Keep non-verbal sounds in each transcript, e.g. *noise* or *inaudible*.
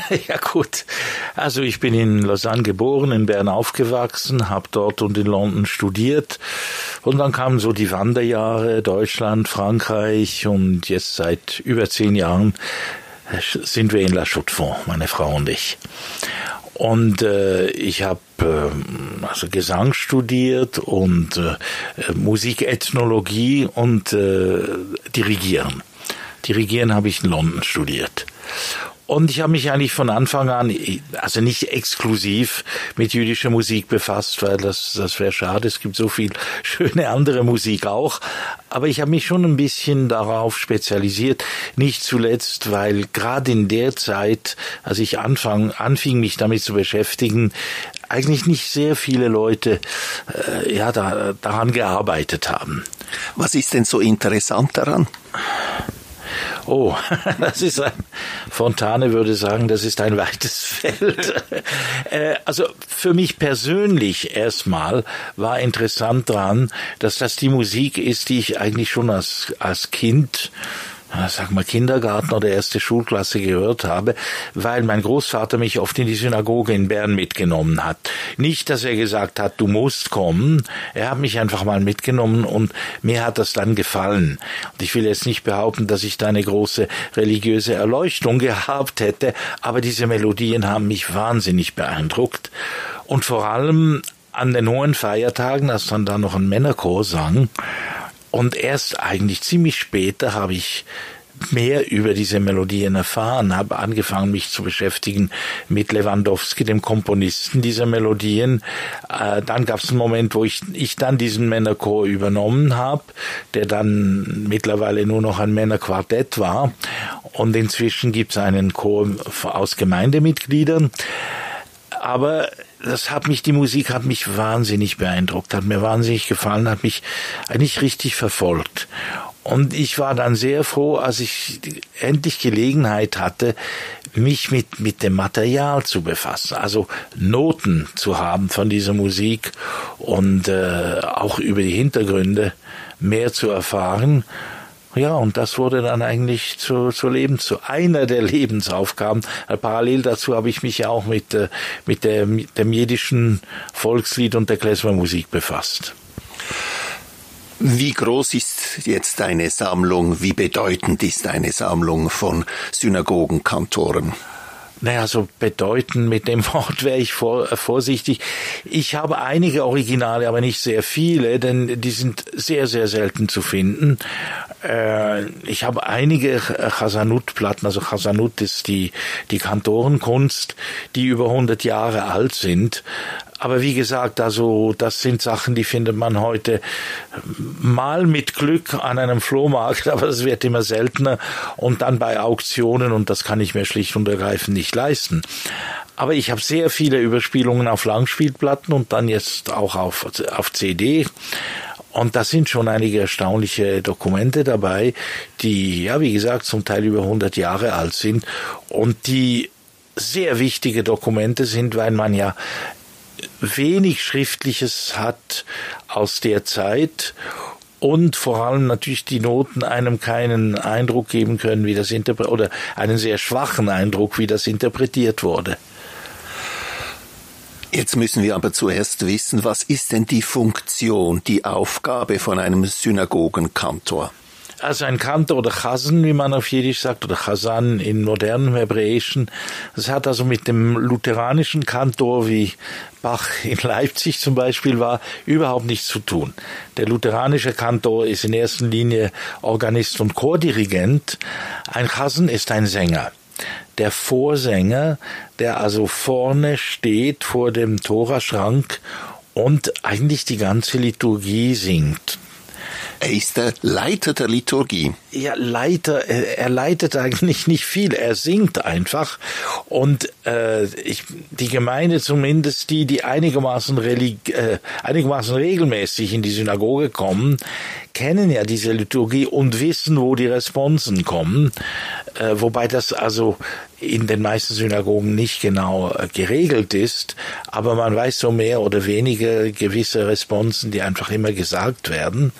*laughs* ja gut, also ich bin in Lausanne geboren, in Bern aufgewachsen, habe dort und in London studiert und dann kamen so die Wanderjahre, Deutschland, Frankreich und jetzt seit über zehn Jahren äh, sind wir in La Chaux-de-Fonds, meine Frau und ich. Und äh, ich habe äh, also Gesang studiert und äh, Musikethnologie und äh, Dirigieren. Dirigieren habe ich in London studiert. Und ich habe mich eigentlich von Anfang an, also nicht exklusiv mit jüdischer Musik befasst, weil das, das wäre schade. Es gibt so viel *laughs* schöne andere Musik auch. Aber ich habe mich schon ein bisschen darauf spezialisiert. Nicht zuletzt, weil gerade in der Zeit, als ich anfang, anfing, mich damit zu beschäftigen, eigentlich nicht sehr viele Leute äh, ja, da, daran gearbeitet haben. Was ist denn so interessant daran? Oh, *laughs* das ist ein, Fontane würde sagen, das ist ein weites *laughs* Feld. Äh, also für mich persönlich erstmal war interessant dran, dass das die Musik ist, die ich eigentlich schon als, als Kind sag mal Kindergarten oder erste Schulklasse gehört habe, weil mein Großvater mich oft in die Synagoge in Bern mitgenommen hat. Nicht, dass er gesagt hat, du musst kommen, er hat mich einfach mal mitgenommen und mir hat das dann gefallen. Und ich will jetzt nicht behaupten, dass ich da eine große religiöse Erleuchtung gehabt hätte, aber diese Melodien haben mich wahnsinnig beeindruckt und vor allem an den hohen Feiertagen, als dann da noch ein Männerchor sang, und erst eigentlich ziemlich später habe ich mehr über diese Melodien erfahren, habe angefangen, mich zu beschäftigen mit Lewandowski, dem Komponisten dieser Melodien. Äh, dann gab es einen Moment, wo ich, ich dann diesen Männerchor übernommen habe, der dann mittlerweile nur noch ein Männerquartett war. Und inzwischen gibt es einen Chor aus Gemeindemitgliedern. Aber das hat mich, die Musik hat mich wahnsinnig beeindruckt, hat mir wahnsinnig gefallen, hat mich eigentlich richtig verfolgt. Und ich war dann sehr froh, als ich endlich Gelegenheit hatte, mich mit, mit dem Material zu befassen, also Noten zu haben von dieser Musik und äh, auch über die Hintergründe mehr zu erfahren. Ja, und das wurde dann eigentlich zu, zu Leben, zu einer der Lebensaufgaben. Äh, parallel dazu habe ich mich ja auch mit, äh, mit der, dem jiddischen Volkslied und der Klezmermusik befasst. Wie groß ist jetzt deine Sammlung? Wie bedeutend ist deine Sammlung von Synagogenkantoren? Naja, so bedeuten mit dem *laughs* Wort wäre ich vor, äh, vorsichtig. Ich habe einige Originale, aber nicht sehr viele, denn die sind sehr, sehr selten zu finden. Äh, ich habe einige Chasanut-Platten, also Chasanut ist die, die Kantorenkunst, die über 100 Jahre alt sind. Aber wie gesagt, also das sind Sachen, die findet man heute mal mit Glück an einem Flohmarkt, *laughs* aber es wird immer seltener und dann bei Auktionen und das kann ich mir schlicht und ergreifend nicht leisten. Aber ich habe sehr viele Überspielungen auf Langspielplatten und dann jetzt auch auf, auf CD. Und da sind schon einige erstaunliche Dokumente dabei, die, ja, wie gesagt, zum Teil über 100 Jahre alt sind und die sehr wichtige Dokumente sind, weil man ja wenig Schriftliches hat aus der Zeit und vor allem natürlich die Noten einem keinen Eindruck geben können, wie das oder einen sehr schwachen Eindruck, wie das interpretiert wurde. Jetzt müssen wir aber zuerst wissen, was ist denn die Funktion, die Aufgabe von einem Synagogenkantor? Also ein Kantor oder Chasen, wie man auf Jiddisch sagt, oder Chasan in modernem Hebräischen. Das hat also mit dem lutheranischen Kantor, wie Bach in Leipzig zum Beispiel war, überhaupt nichts zu tun. Der lutheranische Kantor ist in erster Linie Organist und Chordirigent. Ein Chasen ist ein Sänger. Der Vorsänger, der also vorne steht vor dem Toraschrank und eigentlich die ganze Liturgie singt. Er ist der Leiter der Liturgie. Ja, Leiter, er leitet eigentlich nicht viel, er singt einfach. Und äh, ich, die Gemeinde zumindest, die, die einigermaßen, relig äh, einigermaßen regelmäßig in die Synagoge kommen, kennen ja diese Liturgie und wissen, wo die Responsen kommen. Äh, wobei das also in den meisten Synagogen nicht genau äh, geregelt ist, aber man weiß so mehr oder weniger gewisse Responsen, die einfach immer gesagt werden.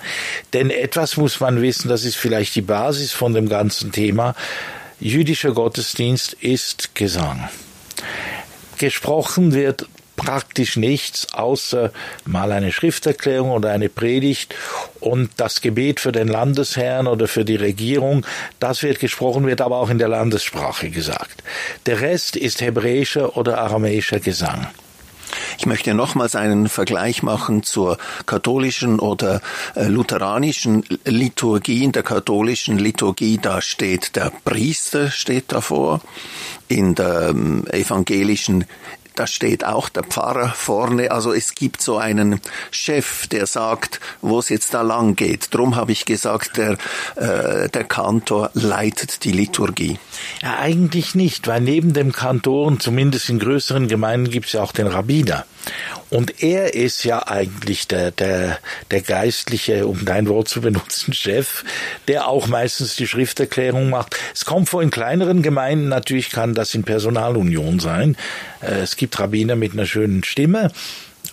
Denn etwas muss man wissen, das ist vielleicht die Basis von dem ganzen Thema. jüdischer Gottesdienst ist Gesang. Gesprochen wird praktisch nichts außer mal eine Schrifterklärung oder eine Predigt und das Gebet für den Landesherrn oder für die Regierung, das wird gesprochen, wird aber auch in der Landessprache gesagt. Der Rest ist hebräischer oder aramäischer Gesang. Ich möchte nochmals einen Vergleich machen zur katholischen oder äh, lutheranischen Liturgie. In der katholischen Liturgie, da steht der Priester steht davor. In der ähm, evangelischen da steht auch der Pfarrer vorne. Also es gibt so einen Chef, der sagt, wo es jetzt da lang geht. Drum habe ich gesagt, der, äh, der Kantor leitet die Liturgie. Ja, eigentlich nicht, weil neben dem Kantoren, zumindest in größeren Gemeinden, gibt es ja auch den Rabbiner. Und er ist ja eigentlich der, der, der geistliche, um dein Wort zu benutzen, Chef, der auch meistens die Schrifterklärung macht. Es kommt vor in kleineren Gemeinden, natürlich kann das in Personalunion sein. Äh, es gibt Rabbiner mit einer schönen Stimme.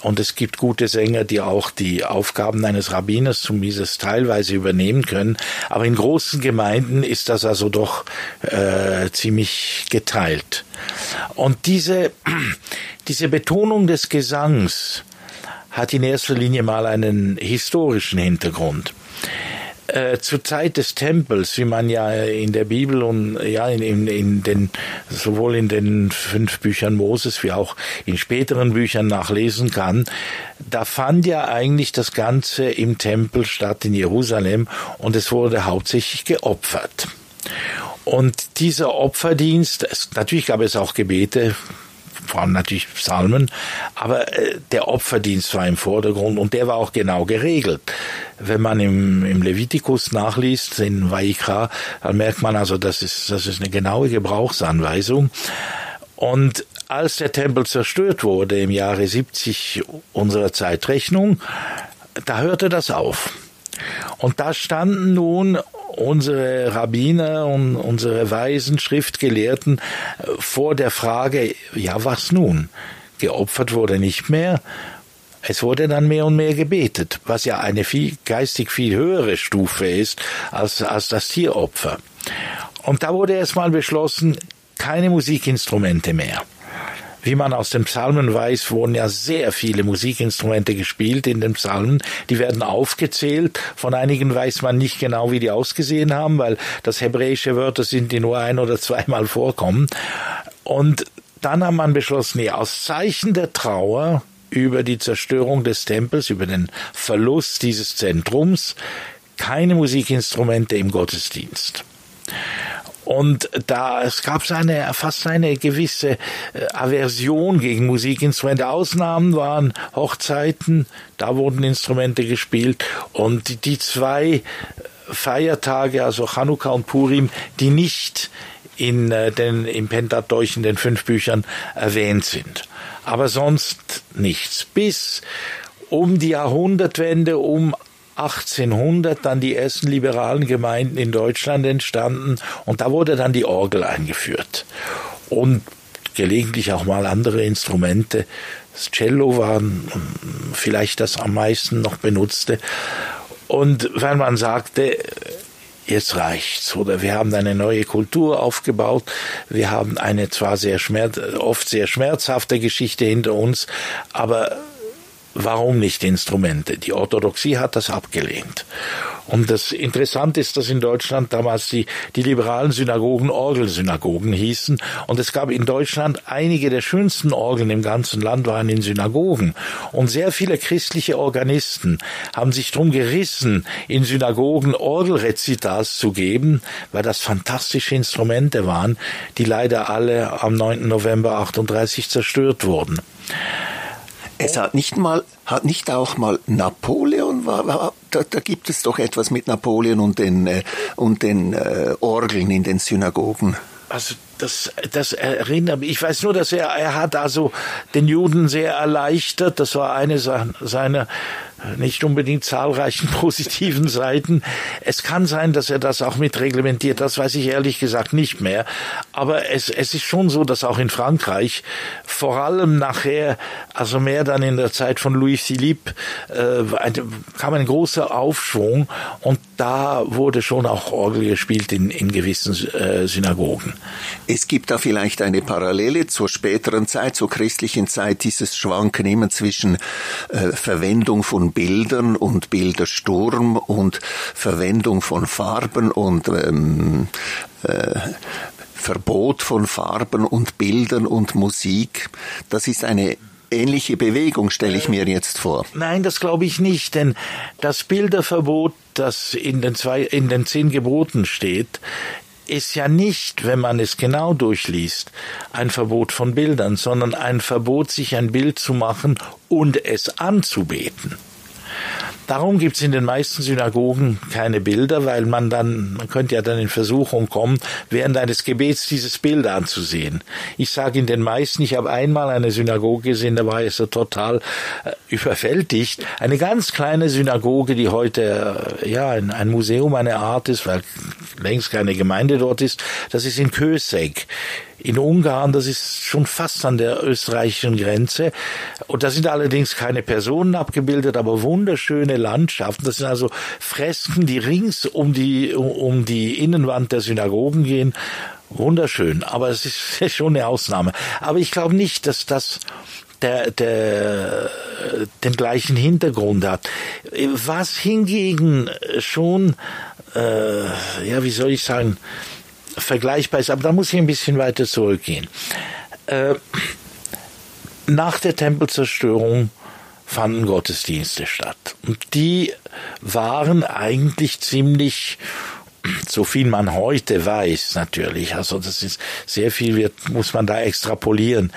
Und es gibt gute Sänger, die auch die Aufgaben eines Rabbiners zumindest teilweise übernehmen können. Aber in großen Gemeinden ist das also doch äh, ziemlich geteilt. Und diese, *clears throat* diese Betonung des Gesangs hat in erster Linie mal einen historischen Hintergrund äh, zur Zeit des Tempels, wie man ja in der Bibel und ja in, in, in den sowohl in den fünf Büchern Moses wie auch in späteren Büchern nachlesen kann, da fand ja eigentlich das Ganze im Tempel statt in Jerusalem und es wurde hauptsächlich geopfert. Und dieser Opferdienst, natürlich gab es auch Gebete, vor allem natürlich Psalmen, aber äh, der Opferdienst war im Vordergrund und der war auch genau geregelt. Wenn man im, im Levitikus nachliest, in Vaikra, dann merkt man also, das ist, das ist eine genaue Gebrauchsanweisung. Und als der Tempel zerstört wurde im Jahre 70 unserer Zeitrechnung, da hörte das auf. Und da standen nun unsere Rabbiner und unsere weisen Schriftgelehrten äh, vor der Frage, ja, was nun? Geopfert wurde nicht mehr. Es wurde dann mehr und mehr gebetet, was ja eine viel, geistig viel höhere Stufe ist als, als das Tieropfer. Und da wurde erstmal beschlossen, keine Musikinstrumente mehr. Wie man aus den Psalmen weiß, wurden ja sehr viele Musikinstrumente gespielt in den Psalmen. Die werden aufgezählt. Von einigen weiß man nicht genau, wie die ausgesehen haben, weil das hebräische Wörter sind, die nur ein oder zweimal vorkommen. Und dann hat man beschlossen, ja, aus Zeichen der Trauer über die Zerstörung des Tempels, über den Verlust dieses Zentrums, keine Musikinstrumente im Gottesdienst. Und da es gab eine, fast eine gewisse äh, Aversion gegen Musikinstrumente. Ausnahmen waren Hochzeiten, da wurden Instrumente gespielt. Und die, zwei Feiertage, also Chanukka und Purim, die nicht in äh, den, im Pentateuch in den fünf Büchern erwähnt sind. Aber sonst nichts. Bis um die Jahrhundertwende, um 1800 dann die ersten liberalen Gemeinden in Deutschland entstanden und da wurde dann die Orgel eingeführt. Und gelegentlich auch mal andere Instrumente. Das Cello war vielleicht das am meisten noch benutzte. Und wenn man sagte, jetzt reicht's oder wir haben eine neue Kultur aufgebaut, wir haben eine zwar sehr schmerz, oft sehr schmerzhafte Geschichte hinter uns, aber warum nicht Instrumente? Die Orthodoxie hat das abgelehnt. Und das Interessante ist, dass in Deutschland damals die, die liberalen Synagogen Orgelsynagogen hießen. Und es gab in Deutschland einige der schönsten Orgeln im ganzen Land waren in Synagogen. Und sehr viele christliche Organisten haben sich drum gerissen, in Synagogen Orgelrezitas zu geben, weil das fantastische Instrumente waren, die leider alle am 9. November 38 zerstört wurden. Es hat nicht mal, hat nicht auch mal Napoleon, war, war, da, da gibt es doch etwas mit Napoleon und den, äh, und den äh, Orgeln in den Synagogen. Also das, das erinnert mich. Ich weiß nur, dass er, er hat also den Juden sehr erleichtert. Das war eine seiner nicht unbedingt zahlreichen *laughs* positiven Seiten. Es kann sein, dass er das auch mit reglementiert, das weiß ich ehrlich gesagt nicht mehr. Aber es, es ist schon so, dass auch in Frankreich vor allem nachher, also mehr dann in der Zeit von Louis Philippe, äh, kam ein großer Aufschwung und da wurde schon auch Orgel gespielt in, in gewissen äh, Synagogen. Es gibt da vielleicht eine Parallele zur späteren Zeit, zur christlichen Zeit, dieses Schwanken immer zwischen äh, Verwendung von Bildern und Bildersturm und Verwendung von Farben und ähm, äh, Verbot von Farben und Bildern und Musik. Das ist eine ähnliche Bewegung, stelle ich mir jetzt vor. Nein, das glaube ich nicht, denn das Bilderverbot, das in den zwei, in den zehn Geboten steht, ist ja nicht, wenn man es genau durchliest, ein Verbot von Bildern, sondern ein Verbot, sich ein Bild zu machen und es anzubeten. Darum gibt es in den meisten Synagogen keine Bilder, weil man dann, man könnte ja dann in Versuchung kommen, während eines Gebets dieses Bild anzusehen. Ich sage in den meisten, ich habe einmal eine Synagoge gesehen, da war ich so total äh, überwältigt. Eine ganz kleine Synagoge, die heute äh, ja ein, ein, Museum eine Art ist, weil längst keine Gemeinde dort ist, das ist in Köseg in Ungarn, das ist schon fast an der österreichischen Grenze. Und da sind allerdings keine Personen abgebildet, aber wunderschöne Landschaften. Das sind also Fresken, die rings um die, um die Innenwand der Synagogen gehen. Wunderschön, aber es ist *laughs* schon eine Ausnahme. Aber ich glaube nicht, dass das der, der, den gleichen Hintergrund hat. Was hingegen schon, äh, ja, wie soll ich sagen, vergleichbar ist, aber da muss ich ein bisschen weiter zurückgehen. Äh, nach der Tempelzerstörung fanden Gottesdienste statt. Und die waren eigentlich ziemlich, so viel man heute weiß natürlich, also das ist sehr viel, wird, muss man da extrapolieren,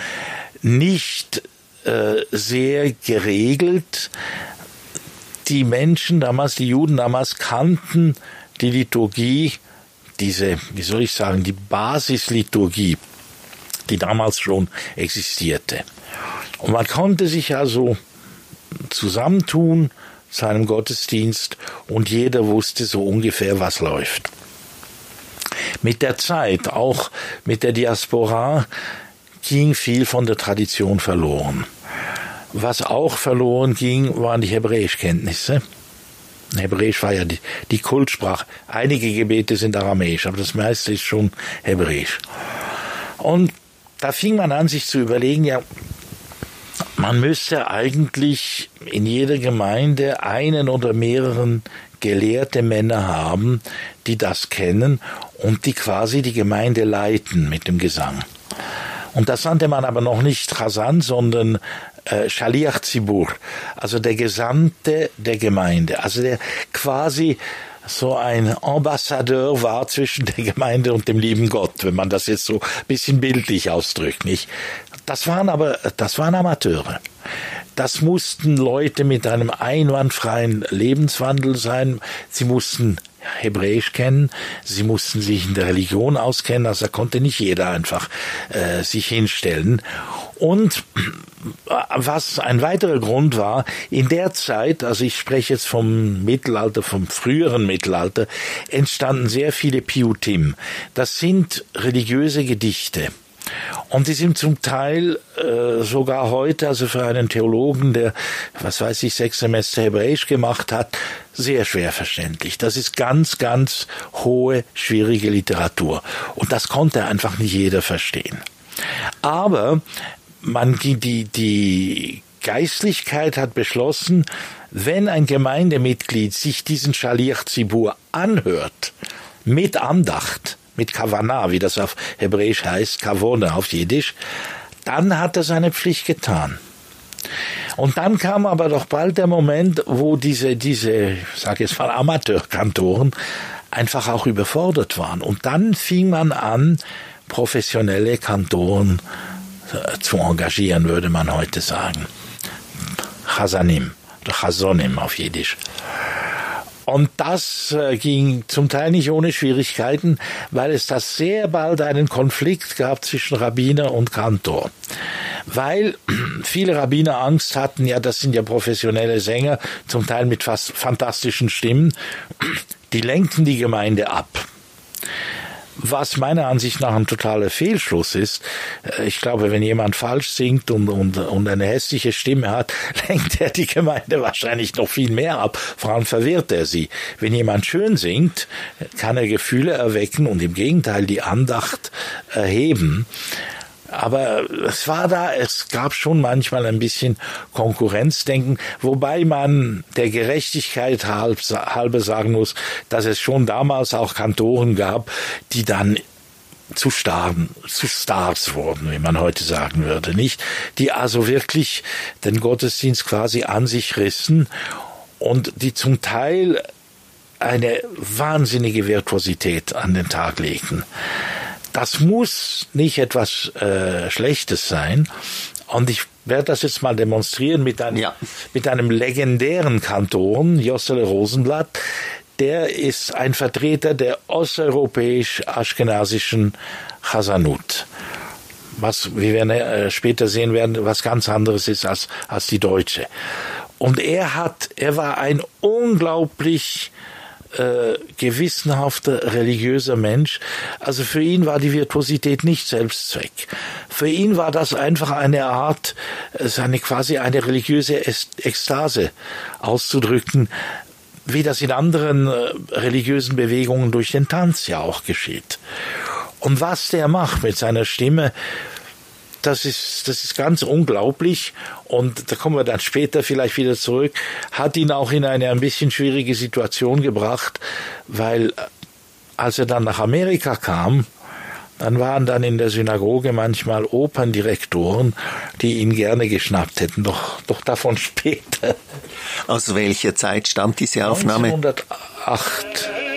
nicht äh, sehr geregelt. Die Menschen damals, die Juden damals kannten die Liturgie diese, wie soll ich sagen, die Basisliturgie, die damals schon existierte. Und man konnte sich also zusammentun zu einem Gottesdienst und jeder wusste so ungefähr, was läuft. Mit der Zeit, auch mit der Diaspora, ging viel von der Tradition verloren. Was auch verloren ging, waren die Hebräischkenntnisse. Hebräisch war ja die, die Kultsprache. Einige Gebete sind aramäisch, aber das meiste ist schon Hebräisch. Und da fing man an, sich zu überlegen, ja, man müsste eigentlich in jeder Gemeinde einen oder mehreren gelehrte Männer haben, die das kennen und die quasi die Gemeinde leiten mit dem Gesang. Und das nannte man aber noch nicht Chasan, sondern äh, Shaliach Zibur, also der Gesandte der Gemeinde, also der quasi so ein Ambassadeur war zwischen der Gemeinde und dem lieben Gott, wenn man das jetzt so ein bisschen bildlich ausdrückt, nicht? Das waren aber, das waren Amateure. Das mussten Leute mit einem einwandfreien Lebenswandel sein. Sie mussten Hebräisch kennen, sie mussten sich in der Religion auskennen, also da konnte nicht jeder einfach äh, sich hinstellen. Und was ein weiterer Grund war, in der Zeit, also ich spreche jetzt vom Mittelalter, vom früheren Mittelalter, entstanden sehr viele Piutim. Das sind religiöse Gedichte. Und die sind zum Teil äh, sogar heute, also für einen Theologen, der, was weiß ich, sechs Semester Hebräisch gemacht hat, sehr schwer verständlich. Das ist ganz, ganz hohe, schwierige Literatur. Und das konnte einfach nicht jeder verstehen. Aber man, die, die, Geistlichkeit hat beschlossen, wenn ein Gemeindemitglied sich diesen Shaliach Zibur anhört, mit Andacht, mit Kavana, wie das auf Hebräisch heißt, Kavone auf Jiddisch, dann hat er seine Pflicht getan. Und dann kam aber doch bald der Moment, wo diese, diese, sag jetzt mal Amateurkantoren einfach auch überfordert waren. Und dann fing man an, professionelle Kantoren äh, zu engagieren, würde man heute sagen. Chasanim, Chasonim auf Jiddisch. Und das äh, ging zum Teil nicht ohne Schwierigkeiten, weil es da sehr bald einen Konflikt gab zwischen Rabbiner und Kantor. weil *clears throat* viele Rabbiner Angst hatten, ja, das sind ja professionelle Sänger, zum Teil mit fast fantastischen Stimmen, *clears throat* die lenken die Gemeinde ab was meiner Ansicht nach ein totaler Fehlschluss ist. Äh, ich glaube, wenn jemand falsch singt und, und, und eine hässliche Stimme hat, *laughs* lenkt er die Gemeinde wahrscheinlich noch viel mehr ab. Vor allem verwirrt er sie. Wenn jemand schön singt, kann er Gefühle erwecken und im Gegenteil die Andacht erheben. Aber es war da, es gab schon manchmal ein bisschen Konkurrenzdenken, wobei man der Gerechtigkeit halbe sagen muss, dass es schon damals auch Kantoren gab, die dann zu Starren, zu Stars wurden, wie man heute sagen würde, nicht? Die also wirklich den Gottesdienst quasi an sich rissen und die zum Teil eine wahnsinnige Virtuosität an den Tag legten. Das muss nicht etwas äh, Schlechtes sein. Und ich werde das jetzt mal demonstrieren mit einem, ja. mit einem legendären Kanton, Jossele Rosenblatt. Der ist ein Vertreter der osteuropäisch-aschkenasischen Chasanut. Was, wie wir äh, später sehen werden, was ganz anderes ist als, als die deutsche. Und er hat, er war ein unglaublich äh, gewissenhafter religiöser Mensch. Also für ihn war die Virtuosität nicht Selbstzweck. Für ihn war das einfach eine Art, seine quasi eine religiöse Ekstase auszudrücken, wie das in anderen äh, religiösen Bewegungen durch den Tanz ja auch geschieht. Und was der macht mit seiner Stimme, das ist, das ist ganz unglaublich. Und da kommen wir dann später vielleicht wieder zurück. Hat ihn auch in eine ein bisschen schwierige Situation gebracht, weil äh, als er dann nach Amerika kam, dann waren dann in der Synagoge manchmal Operndirektoren, die ihn gerne geschnappt hätten. Doch, doch davon *laughs* später. Aus welcher Zeit stammt diese Aufnahme? 1908.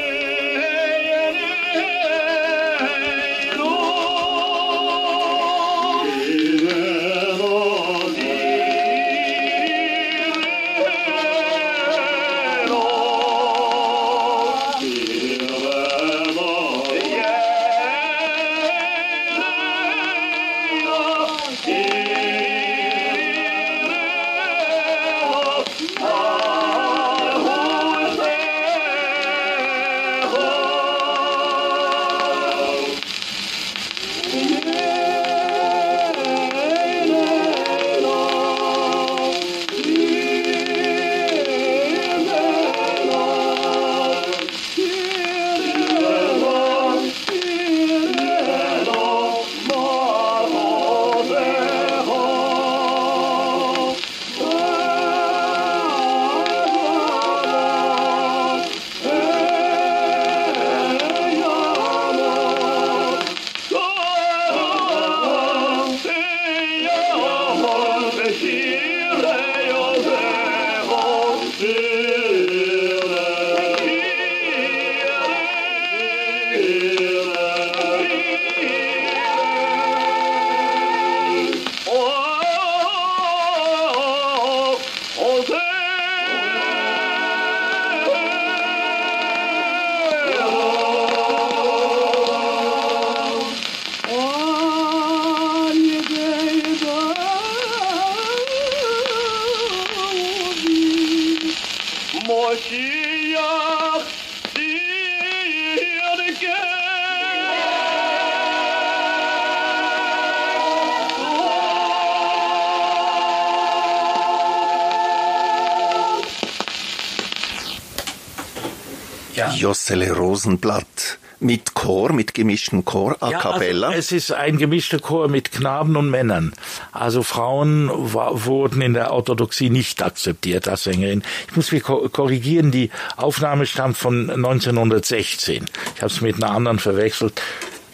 Jossele Rosenblatt mit Chor, mit gemischten Chor, a ja, cappella? Also es ist ein gemischter Chor mit Knaben und Männern. Also Frauen wurden in der Orthodoxie nicht akzeptiert als Sängerin. Ich muss mich korrigieren, die Aufnahme stammt von 1916. Ich habe es mit einer anderen verwechselt.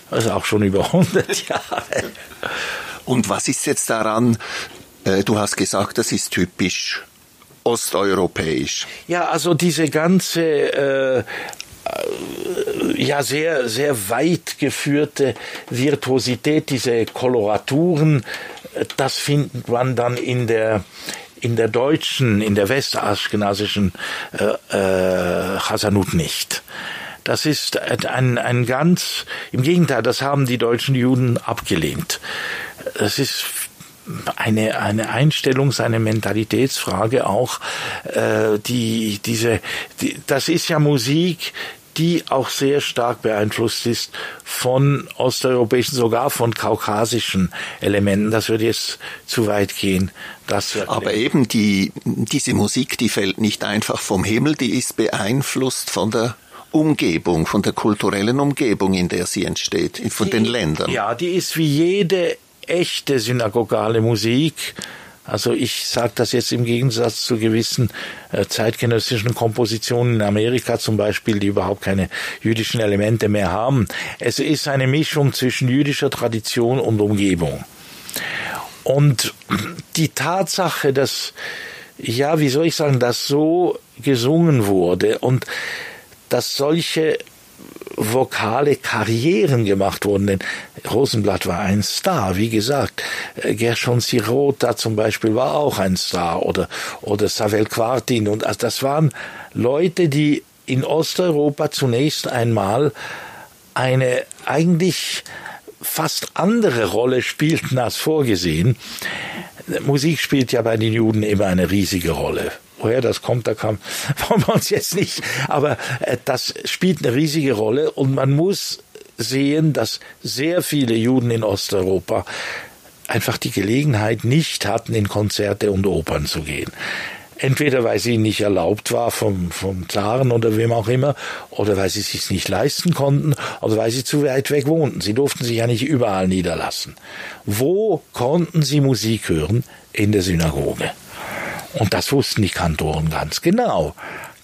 Das ist auch schon über 100 *laughs* Jahre. Und was ist jetzt daran, äh, du hast gesagt, das ist typisch osteuropäisch. Ja, also diese ganze äh, ja sehr sehr weit geführte Virtuosität, diese Koloraturen, das findet man dann in der in der deutschen, in der westaschkenasischen äh, äh, Chasanut nicht. Das ist ein, ein ganz, im Gegenteil, das haben die deutschen Juden abgelehnt. Das ist eine, eine Einstellungs-, eine Mentalitätsfrage auch, äh, die, diese, die, das ist ja Musik, die auch sehr stark beeinflusst ist von osteuropäischen, sogar von kaukasischen Elementen. Das würde jetzt zu weit gehen. Das Aber eben die, diese Musik, die fällt nicht einfach vom Himmel, die ist beeinflusst von der Umgebung, von der kulturellen Umgebung, in der sie entsteht, von die, den Ländern. Ja, die ist wie jede echte synagogale Musik. Also ich sage das jetzt im Gegensatz zu gewissen äh, zeitgenössischen Kompositionen in Amerika zum Beispiel, die überhaupt keine jüdischen Elemente mehr haben. Es ist eine Mischung zwischen jüdischer Tradition und Umgebung. Und die Tatsache, dass, ja, wie soll ich sagen, dass so gesungen wurde und dass solche vokale Karrieren gemacht wurden, denn Rosenblatt war ein Star, wie gesagt. Äh, Gershon Sirota zum Beispiel war auch ein Star oder, oder Savel Quartin und also das waren Leute, die in Osteuropa zunächst einmal eine eigentlich fast andere Rolle spielten als vorgesehen. Musik spielt ja bei den Juden immer eine riesige Rolle woher das kommt, da kann, *laughs* wollen wir uns jetzt nicht, aber äh, das spielt eine riesige Rolle und man muss sehen, dass sehr viele Juden in Osteuropa einfach die Gelegenheit nicht hatten, in Konzerte und Opern zu gehen. Entweder weil sie nicht erlaubt war vom, vom Zaren oder wem auch immer, oder weil sie es sich nicht leisten konnten, oder weil sie zu weit weg wohnten. Sie durften sich ja nicht überall niederlassen. Wo konnten sie Musik hören? In der Synagoge. Und das wussten die Kantoren ganz genau.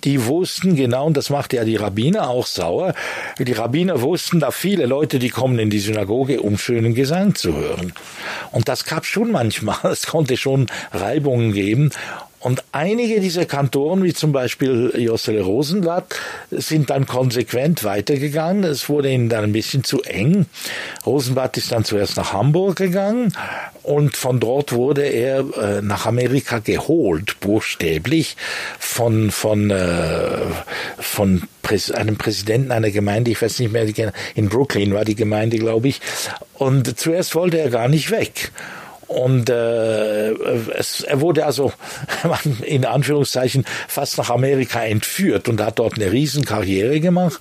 Die wussten genau, und das machte ja die Rabbiner auch sauer, die Rabbiner wussten, da viele Leute, die kommen in die Synagoge, um schönen Gesang zu hören. Und das gab schon manchmal, *laughs* es konnte schon Reibungen geben. Und einige dieser Kantoren, wie zum Beispiel Jossele Rosenblatt, sind dann konsequent weitergegangen. Es wurde ihnen dann ein bisschen zu eng. Rosenblatt ist dann zuerst nach Hamburg gegangen und von dort wurde er äh, nach Amerika geholt, buchstäblich, von, von, äh, von einem Präsidenten einer Gemeinde, ich weiß nicht mehr, in Brooklyn war die Gemeinde, glaube ich. Und zuerst wollte er gar nicht weg. Und äh, es, er wurde also *laughs* in Anführungszeichen fast nach Amerika entführt und hat dort eine Riesenkarriere gemacht,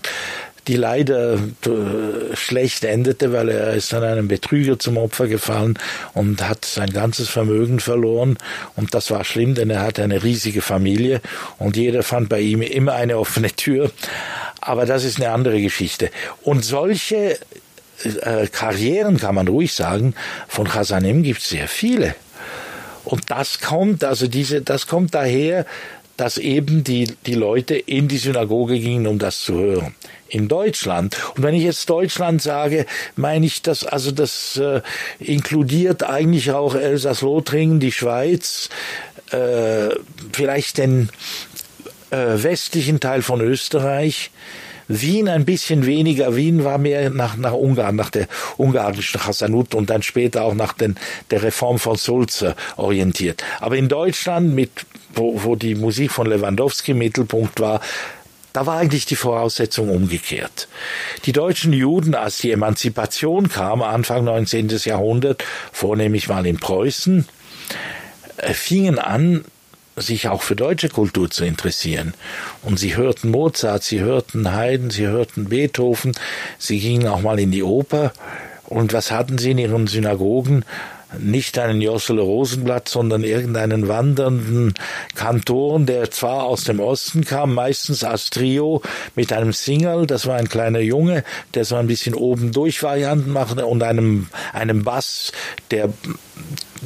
die leider äh, schlecht endete, weil er ist dann einem Betrüger zum Opfer gefallen und hat sein ganzes Vermögen verloren. Und das war schlimm, denn er hatte eine riesige Familie und jeder fand bei ihm immer eine offene Tür. Aber das ist eine andere Geschichte. Und solche äh, Karrieren, kann man ruhig sagen, von Hasanim gibt es sehr viele. Und das kommt, also diese, das kommt daher, dass eben die, die Leute in die Synagoge gingen, um das zu hören. In Deutschland. Und wenn ich jetzt Deutschland sage, meine ich das, also das äh, inkludiert eigentlich auch Elsass-Lothringen, die Schweiz, äh, vielleicht den äh, westlichen Teil von Österreich, Wien ein bisschen weniger. Wien war mehr nach, nach Ungarn, nach der ungarischen Hasanut und dann später auch nach den, der Reform von Sulzer orientiert. Aber in Deutschland, mit, wo, wo die Musik von Lewandowski Mittelpunkt war, da war eigentlich die Voraussetzung umgekehrt. Die deutschen Juden, als die Emanzipation kam, Anfang 19. Jahrhundert, vornehmlich mal in Preußen, äh, fingen an, sich auch für deutsche Kultur zu interessieren. Und sie hörten Mozart, sie hörten Haydn, sie hörten Beethoven, sie gingen auch mal in die Oper. Und was hatten sie in ihren Synagogen? nicht einen Jossele Rosenblatt, sondern irgendeinen wandernden Kantoren, der zwar aus dem Osten kam, meistens als Trio mit einem Single, das war ein kleiner Junge, der so ein bisschen oben durch Varianten machte und einem, einem Bass, der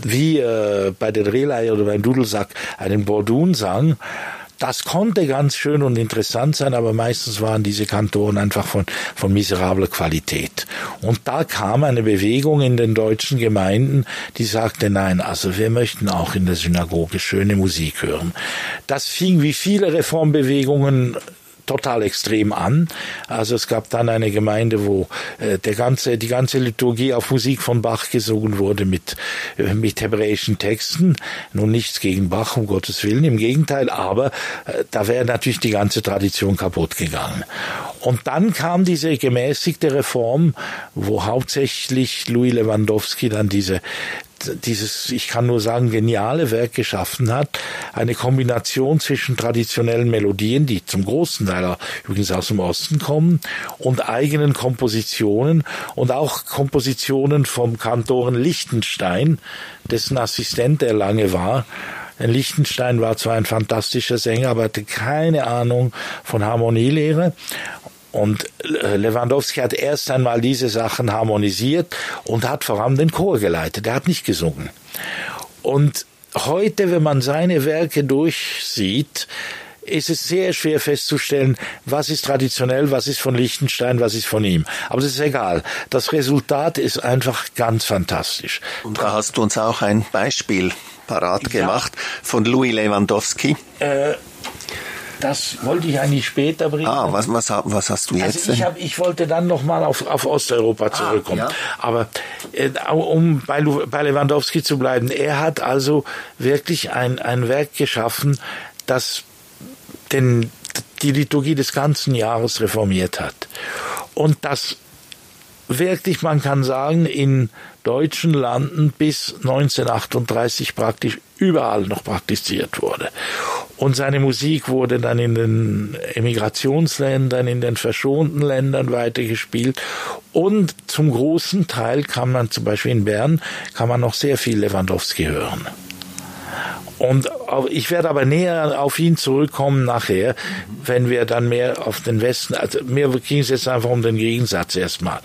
wie äh, bei den Relay oder beim Dudelsack einen Bordun sang. Das konnte ganz schön und interessant sein, aber meistens waren diese Kantoren einfach von, von miserabler Qualität. Und da kam eine Bewegung in den deutschen Gemeinden, die sagte, nein, also wir möchten auch in der Synagoge schöne Musik hören. Das fing wie viele Reformbewegungen total extrem an. Also es gab dann eine Gemeinde, wo äh, der ganze, die ganze Liturgie auf Musik von Bach gesungen wurde mit, äh, mit hebräischen Texten. Nun nichts gegen Bach, um Gottes Willen, im Gegenteil, aber äh, da wäre natürlich die ganze Tradition kaputt gegangen. Und dann kam diese gemäßigte Reform, wo hauptsächlich Louis Lewandowski dann diese dieses, ich kann nur sagen, geniale Werk geschaffen hat. Eine Kombination zwischen traditionellen Melodien, die zum großen Teil übrigens aus dem Osten kommen, und eigenen Kompositionen und auch Kompositionen vom Kantoren Lichtenstein, dessen Assistent er lange war. Denn Lichtenstein war zwar ein fantastischer Sänger, aber hatte keine Ahnung von Harmonielehre. Und Lewandowski hat erst einmal diese Sachen harmonisiert und hat vor allem den Chor geleitet. Er hat nicht gesungen. Und heute, wenn man seine Werke durchsieht, ist es sehr schwer festzustellen, was ist traditionell, was ist von Liechtenstein, was ist von ihm. Aber das ist egal. Das Resultat ist einfach ganz fantastisch. Und da hast du uns auch ein Beispiel parat ja. gemacht von Louis Lewandowski. Äh, das wollte ich eigentlich später bringen. Ah, was, was, was hast du jetzt? Also ich, hab, ich wollte dann nochmal auf, auf Osteuropa ah, zurückkommen. Ah, ja. Aber äh, um bei, bei Lewandowski zu bleiben, er hat also wirklich ein, ein Werk geschaffen, das den, die Liturgie des ganzen Jahres reformiert hat. Und das wirklich, man kann sagen, in deutschen Landen bis 1938 praktisch überall noch praktiziert wurde. Und seine Musik wurde dann in den Emigrationsländern, in den verschonten Ländern weitergespielt. Und zum großen Teil kann man zum Beispiel in Bern, kann man noch sehr viel Lewandowski hören. Und ich werde aber näher auf ihn zurückkommen nachher, wenn wir dann mehr auf den Westen, also mir ging es jetzt einfach um den Gegensatz erstmal.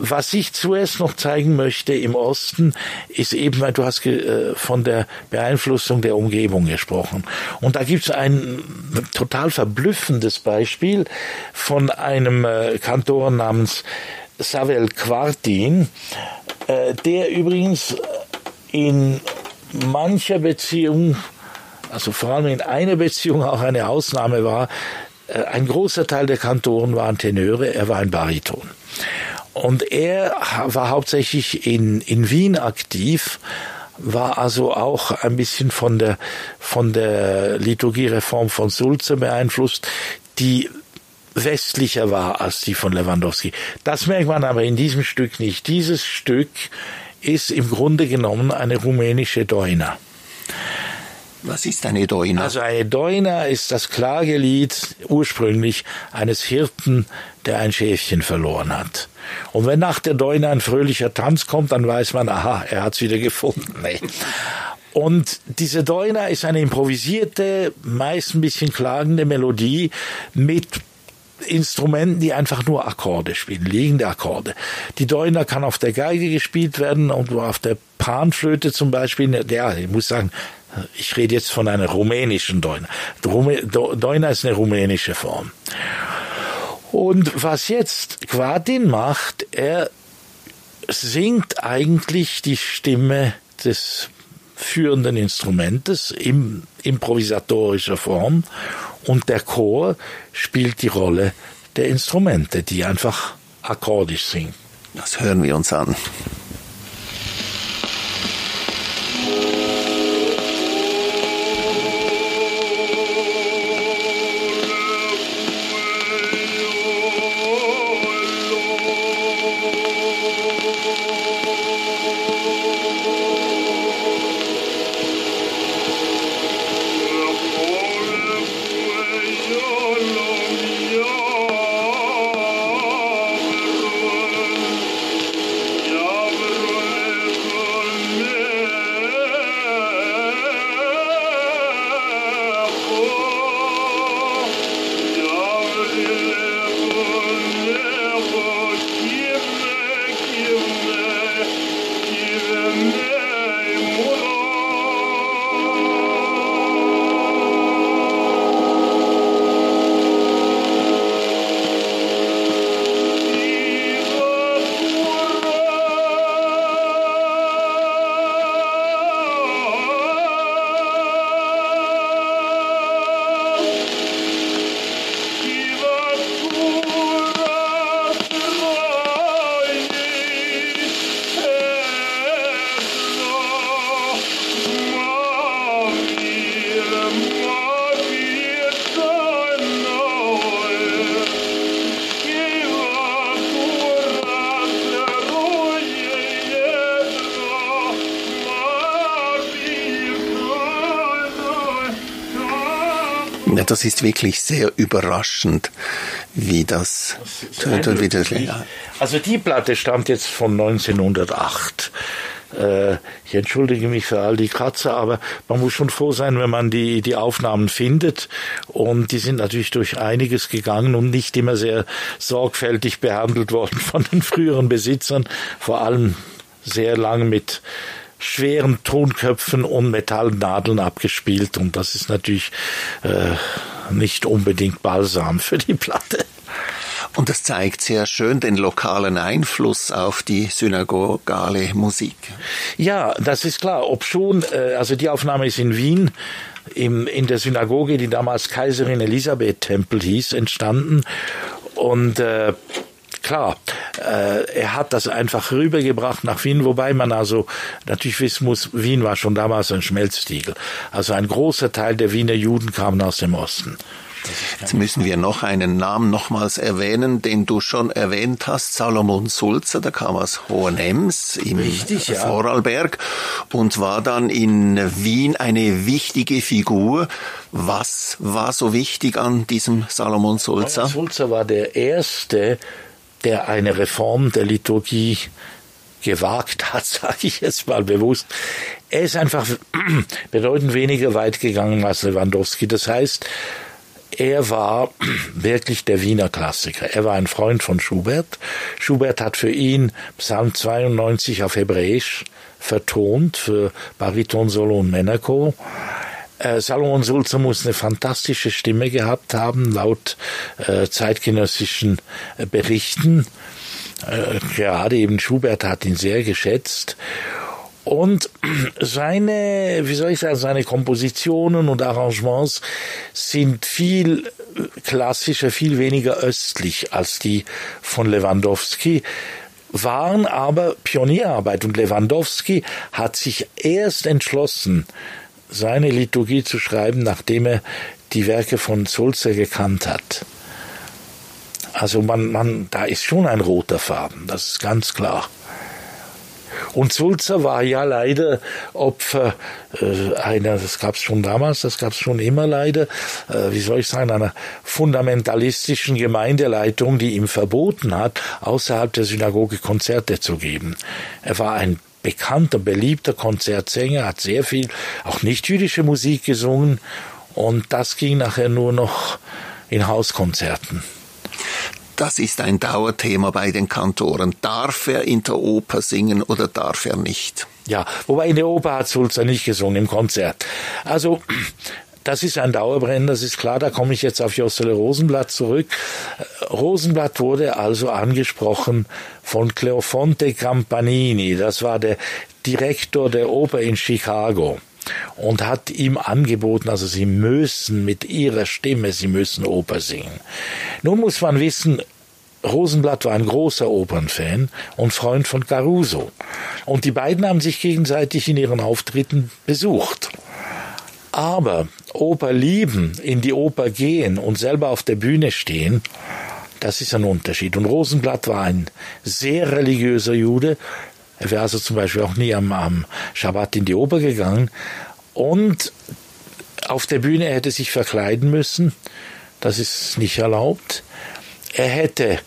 Was ich zuerst noch zeigen möchte im Osten, ist eben, weil du hast äh, von der Beeinflussung der Umgebung gesprochen. Und da gibt es ein total verblüffendes Beispiel von einem äh, Kantor namens Savel Quartin, äh, der übrigens in mancher Beziehung, also vor allem in einer Beziehung auch eine Ausnahme war, ein großer Teil der Kantoren waren Tenöre, er war ein Bariton. Und er war hauptsächlich in, in Wien aktiv, war also auch ein bisschen von der, von der Liturgiereform von Sulze beeinflusst, die westlicher war als die von Lewandowski. Das merkt man aber in diesem Stück nicht. Dieses Stück ist im Grunde genommen eine rumänische Doina. Was ist eine Doina? Also eine Doina ist das Klagelied ursprünglich eines Hirten, der ein Schäfchen verloren hat. Und wenn nach der Doina ein fröhlicher Tanz kommt, dann weiß man, aha, er hat's wieder gefunden. *laughs* Nee. Und diese Doina ist eine improvisierte, meist ein bisschen klagende Melodie mit Instrumenten, die einfach nur Akkorde spielen, liegende Akkorde. Die Deuner kann auf der Geige gespielt werden und auf der Panflöte zum Beispiel. Ja, ich muss sagen, ich rede jetzt von einer rumänischen Deuner. Deuner ist eine rumänische Form. Und was jetzt Quadin macht, er singt eigentlich die Stimme des führenden Instrumentes in improvisatorischer Form und der Chor spielt die Rolle der Instrumente, die einfach akkordisch singen. Das hören wir uns an. Das ist wirklich sehr überraschend, wie das tönt und wie das Also die Platte stammt jetzt von 1908. Äh, ich entschuldige mich für all die Kratzer, aber man muss schon froh sein, wenn man die, die Aufnahmen findet. Und die sind natürlich durch einiges gegangen und nicht immer sehr sorgfältig behandelt worden von den früheren Besitzern. Vor allem sehr lang mit schweren Tonköpfen und Metallnadeln abgespielt und das ist natürlich äh, nicht unbedingt Balsam für die Platte. Und das zeigt sehr schön den lokalen Einfluss auf die synagogale Musik. Ja, das ist klar. Ob schon, äh, also die Aufnahme ist in Wien im, in der Synagoge, die damals Kaiserin Elisabeth Tempel hieß, entstanden. Und äh, klar, äh, er hat das einfach rübergebracht nach Wien, wobei man also natürlich wissen muss, Wien war schon damals ein Schmelztiegel. Also ein großer Teil der Wiener Juden kamen aus dem Osten. Jetzt müssen wir noch einen Namen nochmals erwähnen, den du schon erwähnt hast, Salomon Sulzer, der kam aus Hohenems im Richtig, ja. Vorarlberg und war dann in Wien eine wichtige Figur. Was war so wichtig an diesem Salomon Sulzer? Salomon Sulzer war der erste, der eine Reform der Liturgie gewagt hat, *laughs* sage ich jetzt mal bewusst. Er ist einfach *clears throat* bedeutend weniger weit gegangen als Lewandowski. Das heißt, er war *clears throat* wirklich der Wiener Klassiker. Er war ein Freund von Schubert. Schubert hat für ihn Psalm 92 auf Hebräisch vertont für Bariton, Solo und Männerchor. Äh, Salomon Sulzer muss eine fantastische Stimme gehabt haben, laut äh, zeitgenössischen äh, Berichten. Äh, gerade eben Schubert hat ihn sehr geschätzt. Und *clears throat* seine, wie soll ich sagen, seine Kompositionen und Arrangements sind viel klassischer, viel weniger östlich als die von Lewandowski waren aber Pionierarbeit und Lewandowski hat sich erst entschlossen, seine Liturgie zu schreiben, nachdem er die Werke von Sulzer gekannt hat. Also man, man, da ist schon ein roter Faden, das ist ganz klar. Und Sulzer war ja leider Opfer äh, einer, das gab es schon damals, das gab es schon immer leider, äh, wie soll ich sagen, einer fundamentalistischen Gemeindeleitung, die ihm verboten hat, außerhalb der Synagoge Konzerte zu geben. Er war ein bekannter, beliebter Konzertsänger, hat sehr viel auch nicht jüdische Musik gesungen und das ging nachher nur noch in Hauskonzerten. Das ist ein Dauerthema bei den Kantoren. Darf er in der Oper singen oder darf er nicht? Ja, wobei in der Oper hat Sulzer nicht gesungen im Konzert. Also das ist ein Dauerbrenner, das ist klar, da komme ich jetzt auf Jossele Rosenblatt zurück. Rosenblatt wurde also angesprochen von Cleofonte Campanini, das war der Direktor der Oper in Chicago und hat ihm angeboten, also sie müssen mit ihrer Stimme, sie müssen Oper singen. Nun muss man wissen, Rosenblatt war ein großer Opernfan und Freund von Caruso. Und die beiden haben sich gegenseitig in ihren Auftritten besucht. Aber Oper lieben, in die Oper gehen und selber auf der Bühne stehen, das ist ein Unterschied. Und Rosenblatt war ein sehr religiöser Jude, er wäre also zum Beispiel auch nie am, am Schabbat in die Oper gegangen. Und auf der Bühne er hätte sich verkleiden müssen. Das ist nicht erlaubt. Er hätte,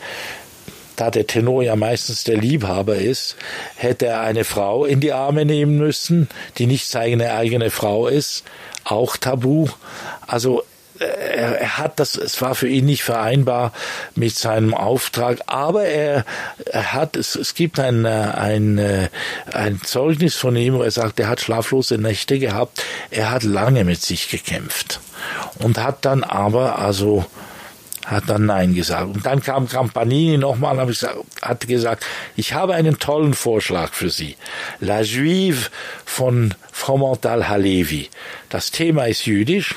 da der Tenor ja meistens der Liebhaber ist, hätte er eine Frau in die Arme nehmen müssen, die nicht seine eigene Frau ist. Auch tabu. Also er, er hat das, es war für ihn nicht vereinbar mit seinem Auftrag, aber er, er hat, es, es gibt ein, ein, ein Zeugnis von ihm, wo er sagt, er hat schlaflose Nächte gehabt, er hat lange mit sich gekämpft und hat dann aber also hat dann Nein gesagt. Und dann kam Campanini nochmal und hat gesagt, ich habe einen tollen Vorschlag für Sie. La Juive von Fromental Halevi. Das Thema ist jüdisch.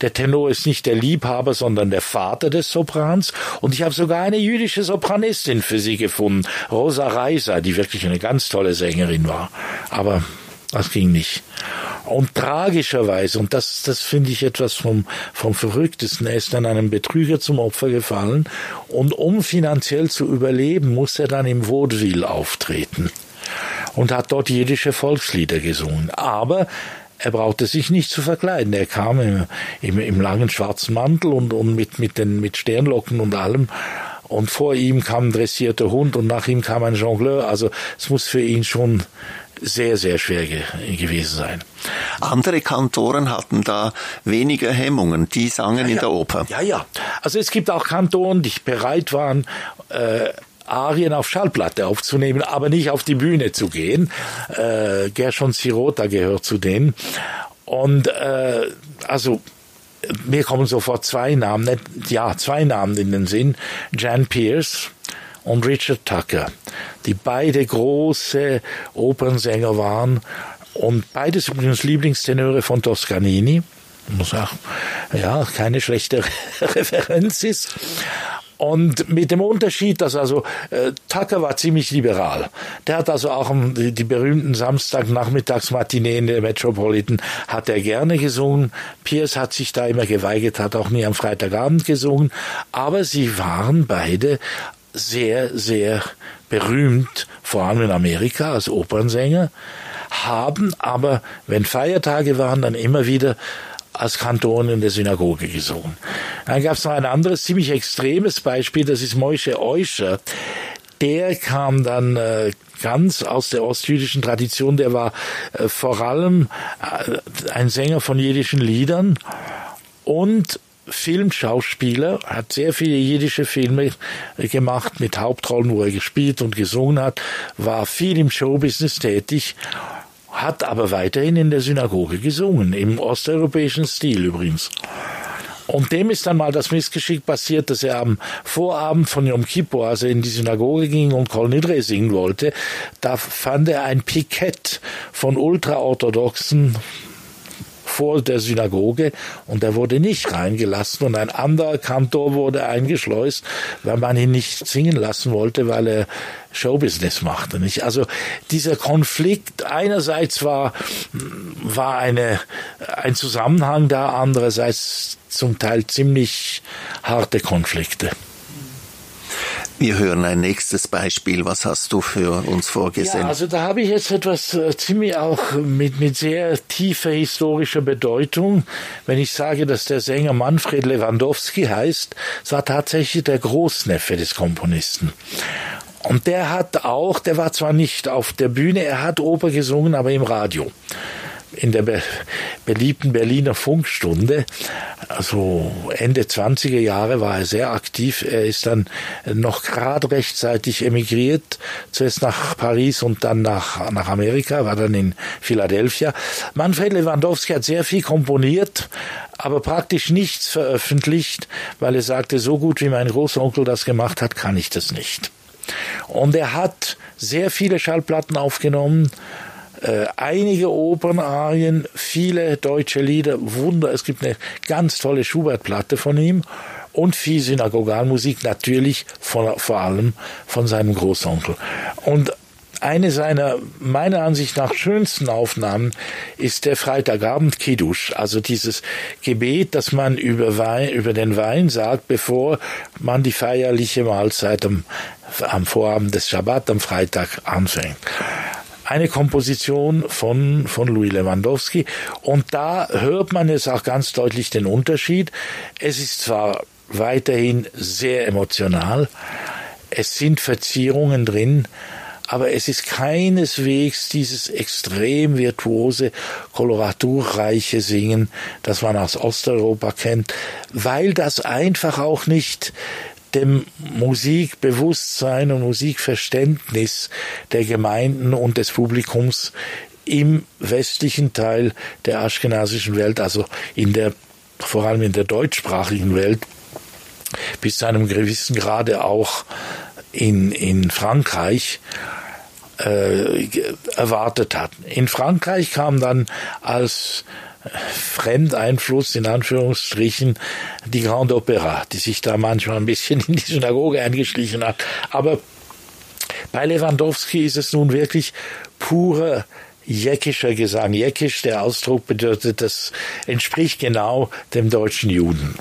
Der Tenor ist nicht der Liebhaber, sondern der Vater des Soprans. Und ich habe sogar eine jüdische Sopranistin für Sie gefunden, Rosa Reiser, die wirklich eine ganz tolle Sängerin war. Aber das ging nicht. Und tragischerweise, und das, das finde ich etwas vom, vom Verrücktesten, er ist dann einem Betrüger zum Opfer gefallen und um finanziell zu überleben, muss er dann im Vaudeville auftreten und hat dort jiddische Volkslieder gesungen. Aber er brauchte sich nicht zu verkleiden. Er kam im, im, im langen schwarzen Mantel und, und mit, mit, den, mit Sternlocken und allem. Und vor ihm kam ein dressierter Hund und nach ihm kam ein Jongleur. Also es muss für ihn schon sehr, sehr schwer ge gewesen sein. Andere Kantoren hatten da weniger Hemmungen, die sangen ja, in ja. der Oper. Ja, ja. Also es gibt auch Kantoren, die bereit waren, äh, Arien auf Schallplatte aufzunehmen, aber nicht auf die Bühne zu gehen. Äh, Gershon Sirota gehört zu denen. Und äh, also mir kommen sofort zwei Namen, ja, zwei Namen in den Sinn. Jan Pierce und Richard Tucker, die beide große Opernsänger waren und beides übrigens Lieblingstenöre von Toscanini. Muss auch, ja, keine schlechte *laughs* Referenz ist. Und mit dem Unterschied, dass also äh, Tucker war ziemlich liberal. Der hat also auch um, die, die berühmten Samstagnachmittagsmatineen der Metropolitan hat er gerne gesungen. Pierce hat sich da immer geweigert, hat auch nie am Freitagabend gesungen. Aber sie waren beide sehr, sehr berühmt, vor allem in Amerika als Opernsänger, haben aber, wenn Feiertage waren, dann immer wieder als Kantoren in der Synagoge gesungen. Dann gab es noch ein anderes ziemlich extremes Beispiel, das ist Moishe Euscher. Der kam dann äh, ganz aus der ostjüdischen Tradition, der war äh, vor allem äh, ein Sänger von jiddischen Liedern und Filmschauspieler, hat sehr viele jiddische Filme gemacht mit Hauptrollen, wo er gespielt und gesungen hat, war viel im Showbusiness tätig hat aber weiterhin in der Synagoge gesungen, im osteuropäischen Stil übrigens. Und dem ist dann mal das Missgeschick passiert, dass er am Vorabend von Yom Kippur, als er in die Synagoge ging und Kol Nidre singen wollte, da fand er ein Pikett von ultraorthodoxen vor der Synagoge und er wurde nicht reingelassen und ein anderer Kantor wurde eingeschleust, weil man ihn nicht singen lassen wollte, weil er Showbusiness machte. Nicht? Also dieser Konflikt einerseits war war eine ein Zusammenhang da, andererseits zum Teil ziemlich harte Konflikte. Wir hören ein nächstes Beispiel. Was hast du für uns vorgesehen? Ja, also da habe ich jetzt etwas äh, ziemlich auch mit, mit sehr tiefer historischer Bedeutung. Wenn ich sage, dass der Sänger Manfred Lewandowski heißt, es war tatsächlich der Großneffe des Komponisten. Und der hat auch, der war zwar nicht auf der Bühne, er hat Oper gesungen, aber im Radio in der be beliebten Berliner Funkstunde, also Ende 20er Jahre war er sehr aktiv. Er ist dann noch gerade rechtzeitig emigriert, zuerst nach Paris und dann nach, nach Amerika, war dann in Philadelphia. Manfred Lewandowski hat sehr viel komponiert, aber praktisch nichts veröffentlicht, weil er sagte, so gut wie mein Großonkel das gemacht hat, kann ich das nicht. Und er hat sehr viele Schallplatten aufgenommen, äh, einige Opernarien, viele deutsche Lieder, Wunder. Es gibt eine ganz tolle Schubert-Platte von ihm und viel Synagogalmusik, natürlich von, vor allem von seinem Großonkel. Und eine seiner meiner Ansicht nach schönsten Aufnahmen ist der Freitagabend Kiddush, also dieses Gebet, das man über, Wein, über den Wein sagt, bevor man die feierliche Mahlzeit am, am Vorabend des Schabbat am Freitag anfängt eine Komposition von, von Louis Lewandowski. Und da hört man jetzt auch ganz deutlich den Unterschied. Es ist zwar weiterhin sehr emotional, es sind Verzierungen drin, aber es ist keineswegs dieses extrem virtuose, koloraturreiche Singen, das man aus Osteuropa kennt, weil das einfach auch nicht dem Musikbewusstsein und Musikverständnis der Gemeinden und des Publikums im westlichen Teil der aschkenasischen Welt, also in der, vor allem in der deutschsprachigen Welt, bis zu einem gewissen Grade auch in, in Frankreich äh, erwartet hatten. In Frankreich kam dann als Fremdeinfluss in Anführungsstrichen die Grande Opera, die sich da manchmal ein bisschen in die Synagoge eingeschlichen hat. Aber bei Lewandowski ist es nun wirklich purer jäckischer Gesang. Jäckisch, der Ausdruck bedeutet, das entspricht genau dem deutschen Juden.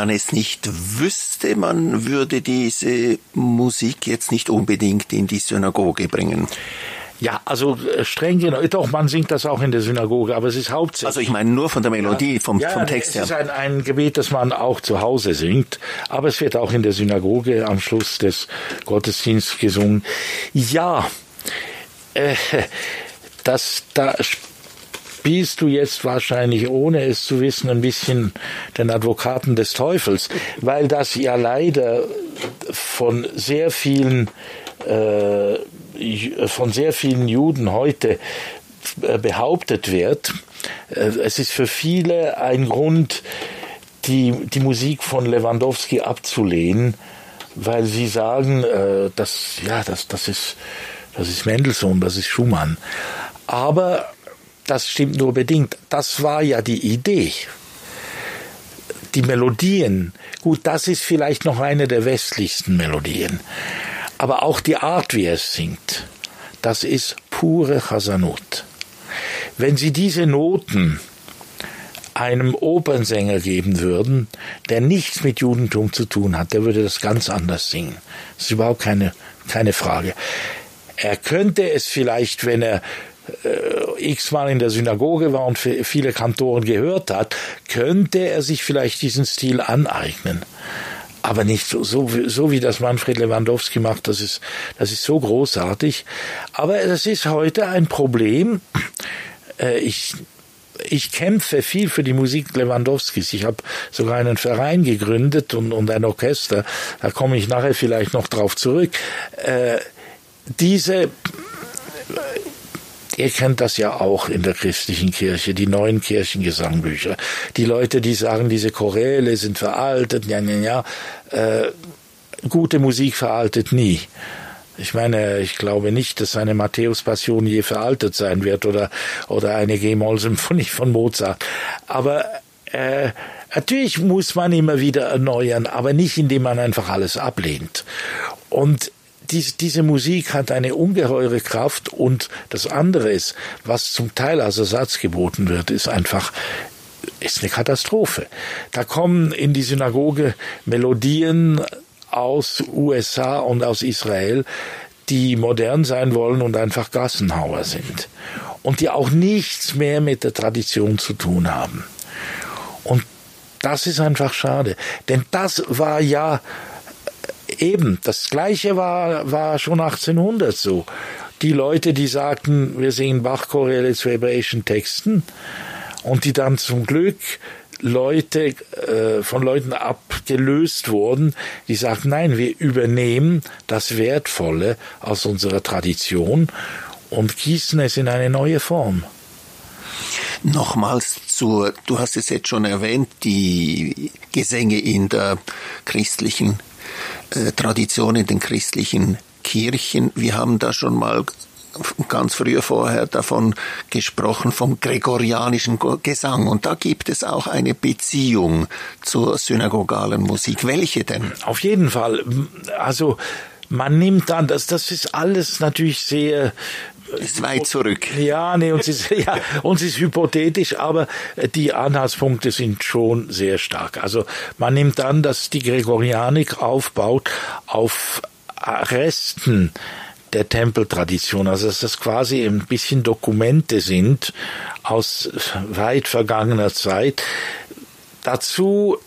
Man es nicht wüsste, man würde diese Musik jetzt nicht unbedingt in die Synagoge bringen. Ja, also äh, streng genommen, doch, man singt das auch in der Synagoge, aber es ist hauptsächlich. Also ich meine nur von der Melodie, vom, ja, vom Text her. Es ist ein, ein Gebet, das man auch zu Hause singt, aber es wird auch in der Synagoge am Schluss des Gottesdienstes gesungen. Ja, äh, das, da spielst du jetzt wahrscheinlich, ohne es zu wissen, ein bisschen den Advokaten des Teufels, weil das ja leider von sehr vielen äh, von sehr vielen Juden heute äh, behauptet wird. Äh, es ist für viele ein Grund, die, die Musik von Lewandowski abzulehnen, weil sie sagen, äh, das, ja, das, das ist, das ist Mendelssohn, das ist Schumann. Aber das stimmt nur bedingt. Das war ja die Idee. Die Melodien, gut, das ist vielleicht noch eine der westlichsten Melodien. Aber auch die Art, wie er es singt, das ist pure Chasanut. Wenn Sie diese Noten einem Opernsänger geben würden, der nichts mit Judentum zu tun hat, der würde das ganz anders singen. Das ist überhaupt keine, keine Frage. Er könnte es vielleicht, wenn er x-mal in der Synagoge war und viele Kantoren gehört hat, könnte er sich vielleicht diesen Stil aneignen aber nicht so, so, so wie das Manfred Lewandowski macht, das ist, das ist so großartig. Aber es ist heute ein Problem. Äh, ich, ich kämpfe viel für die Musik Lewandowskis. Ich habe sogar einen Verein gegründet und, und ein Orchester. Da komme ich nachher vielleicht noch drauf zurück. Äh, diese Ihr kennt das ja auch in der christlichen Kirche, die neuen Kirchengesangbücher. Die Leute, die sagen, diese Choräle sind veraltet, ja, ja, ja. Äh, gute Musik veraltet nie. Ich meine, ich glaube nicht, dass eine Matthäus-Passion je veraltet sein wird oder, oder eine G-Moll-Symphonie von Mozart. Aber äh, natürlich muss man immer wieder erneuern, aber nicht indem man einfach alles ablehnt. Und dies, diese Musik hat eine ungeheure Kraft und das andere ist, was zum Teil als Ersatz geboten wird, ist einfach ist eine Katastrophe. Da kommen in die Synagoge Melodien aus USA und aus Israel, die modern sein wollen und einfach Gassenhauer sind und die auch nichts mehr mit der Tradition zu tun haben. Und das ist einfach schade, denn das war ja eben das Gleiche war war schon 1800 so. Die Leute, die sagten, wir singen Bach-Choräle zu hebräischen Texten und die dann zum Glück Leute äh, von Leuten abgelöst wurden, die sagten, nein, wir übernehmen das Wertvolle aus unserer Tradition und gießen es in eine neue Form. Nochmals zur, du hast es jetzt schon erwähnt, die Gesänge in der christlichen äh, Tradition, in den christlichen Kirchen. Wir haben da schon mal ganz früher vorher davon gesprochen, vom gregorianischen Gesang. Und da gibt es auch eine Beziehung zur synagogalen Musik. Welche denn? Auf jeden Fall. Also, man nimmt an, das, das ist alles natürlich sehr ist weit zurück. Ja, nee, uns ist, *laughs* ja, uns ist hypothetisch, aber die Anhaltspunkte sind schon sehr stark. Also man nimmt an, dass die Gregorianik aufbaut auf Resten der Tempeltradition, also dass das quasi ein bisschen Dokumente sind aus weit vergangener Zeit. Dazu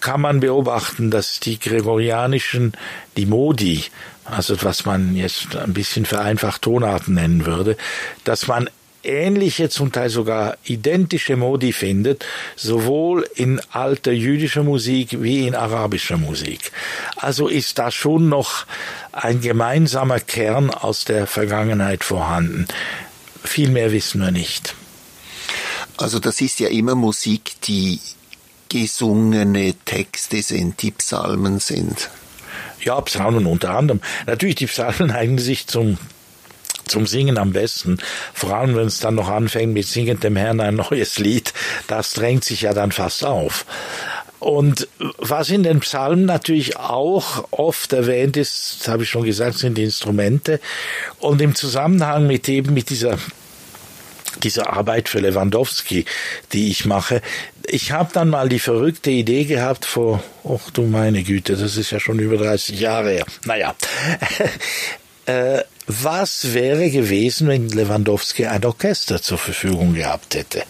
kann man beobachten, dass die gregorianischen, die Modi, also was man jetzt ein bisschen vereinfacht Tonarten nennen würde, dass man ähnliche, zum Teil sogar identische Modi findet, sowohl in alter jüdischer Musik wie in arabischer Musik. Also ist da schon noch ein gemeinsamer Kern aus der Vergangenheit vorhanden. Viel mehr wissen wir nicht. Also das ist ja immer Musik, die gesungene Texte sind, die Psalmen sind. Ja, Psalmen unter anderem. Natürlich, die Psalmen *laughs* eignen sich zum zum Singen am besten. Vor allem, wenn es dann noch anfängt mit singendem Herrn ein neues Lied, das drängt sich ja dann fast auf. Und was in den Psalmen natürlich auch oft erwähnt ist, das habe ich schon gesagt, sind die Instrumente. Und im Zusammenhang mit eben mit dieser dieser Arbeit für Lewandowski, die ich mache. Ich habe dann mal die verrückte Idee gehabt vor, ach du meine Güte, das ist ja schon über 30 Jahre her. Naja, *laughs* äh, was wäre gewesen, wenn Lewandowski ein Orchester zur Verfügung gehabt hätte?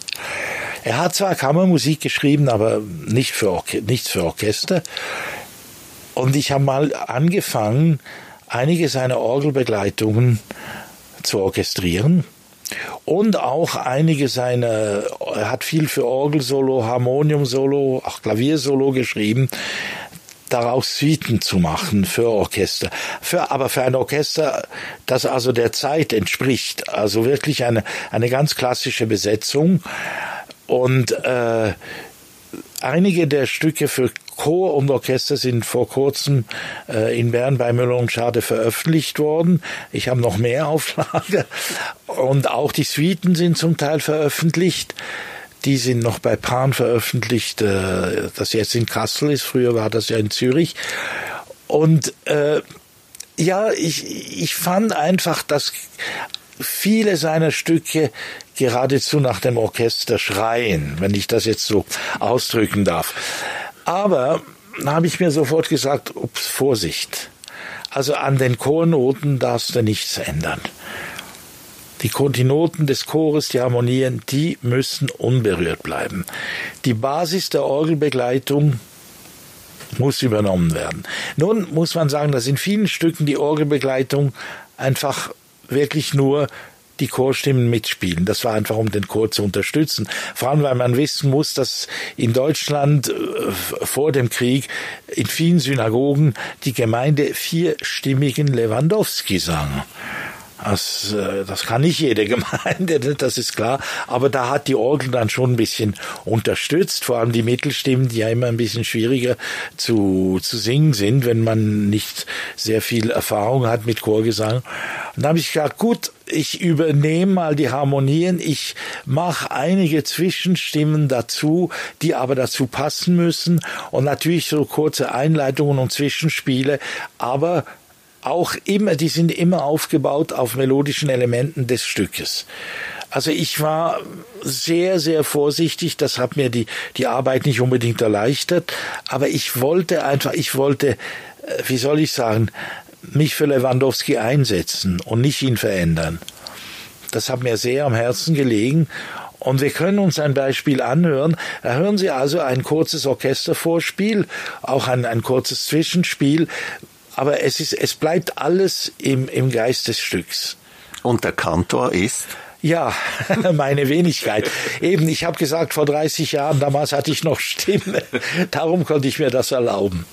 Er hat zwar Kammermusik geschrieben, aber nicht für, nichts für Orchester. Und ich habe mal angefangen, einige seiner Orgelbegleitungen zu orchestrieren. Und auch einige seiner, er hat viel für Orgelsolo, Harmoniumsolo, auch Klaviersolo geschrieben daraus Suiten zu machen für Orchester. Für, aber für ein Orchester, das also der Zeit entspricht. Also wirklich eine, eine ganz klassische Besetzung. Und äh, einige der Stücke für Chor und Orchester sind vor kurzem äh, in Bern bei Müller und Schade veröffentlicht worden. Ich habe noch mehr *laughs* Auflage. Und auch die Suiten sind zum Teil veröffentlicht. Die sind noch bei Pan veröffentlicht, äh, das jetzt in Kassel ist. Früher war das ja in Zürich. Und äh, ja, ich, ich fand einfach, dass viele seiner Stücke geradezu nach dem Orchester schreien, wenn ich das jetzt so ausdrücken darf. Aber da habe ich mir sofort gesagt, ups, Vorsicht. Also an den Chornoten darfst du nichts ändern. Die Kontinuoten des Chores, die Harmonien, die müssen unberührt bleiben. Die Basis der Orgelbegleitung muss übernommen werden. Nun muss man sagen, dass in vielen Stücken die Orgelbegleitung einfach wirklich nur die Chorstimmen mitspielen. Das war einfach, um den Chor zu unterstützen. Vor allem, weil man wissen muss, dass in Deutschland äh, vor dem Krieg in vielen Synagogen die Gemeinde vierstimmigen Lewandowski sang. Das, äh, das kann nicht jede Gemeinde, *laughs* das ist klar. Aber da hat die Orgel dann schon ein bisschen unterstützt, vor allem die Mittelstimmen, die ja immer ein bisschen schwieriger zu, zu singen sind, wenn man nicht sehr viel Erfahrung hat mit Chorgesang. Und da habe ich gesagt, gut, ich übernehme mal die Harmonien, ich mache einige Zwischenstimmen dazu, die aber dazu passen müssen und natürlich so kurze Einleitungen und Zwischenspiele, aber auch immer, die sind immer aufgebaut auf melodischen Elementen des Stückes. Also ich war sehr, sehr vorsichtig. Das hat mir die, die Arbeit nicht unbedingt erleichtert. Aber ich wollte einfach, ich wollte, äh, wie soll ich sagen, mich für Lewandowski einsetzen und nicht ihn verändern. Das hat mir sehr am Herzen gelegen und wir können uns ein Beispiel anhören. Da hören Sie also ein kurzes Orchestervorspiel, auch ein, ein kurzes Zwischenspiel, aber es ist, es bleibt alles im, im Geist des Stücks. Und der Kantor ist? Ja, *laughs* meine Wenigkeit. Eben, ich habe gesagt, vor 30 Jahren, damals hatte ich noch Stimme. Darum konnte ich mir das erlauben.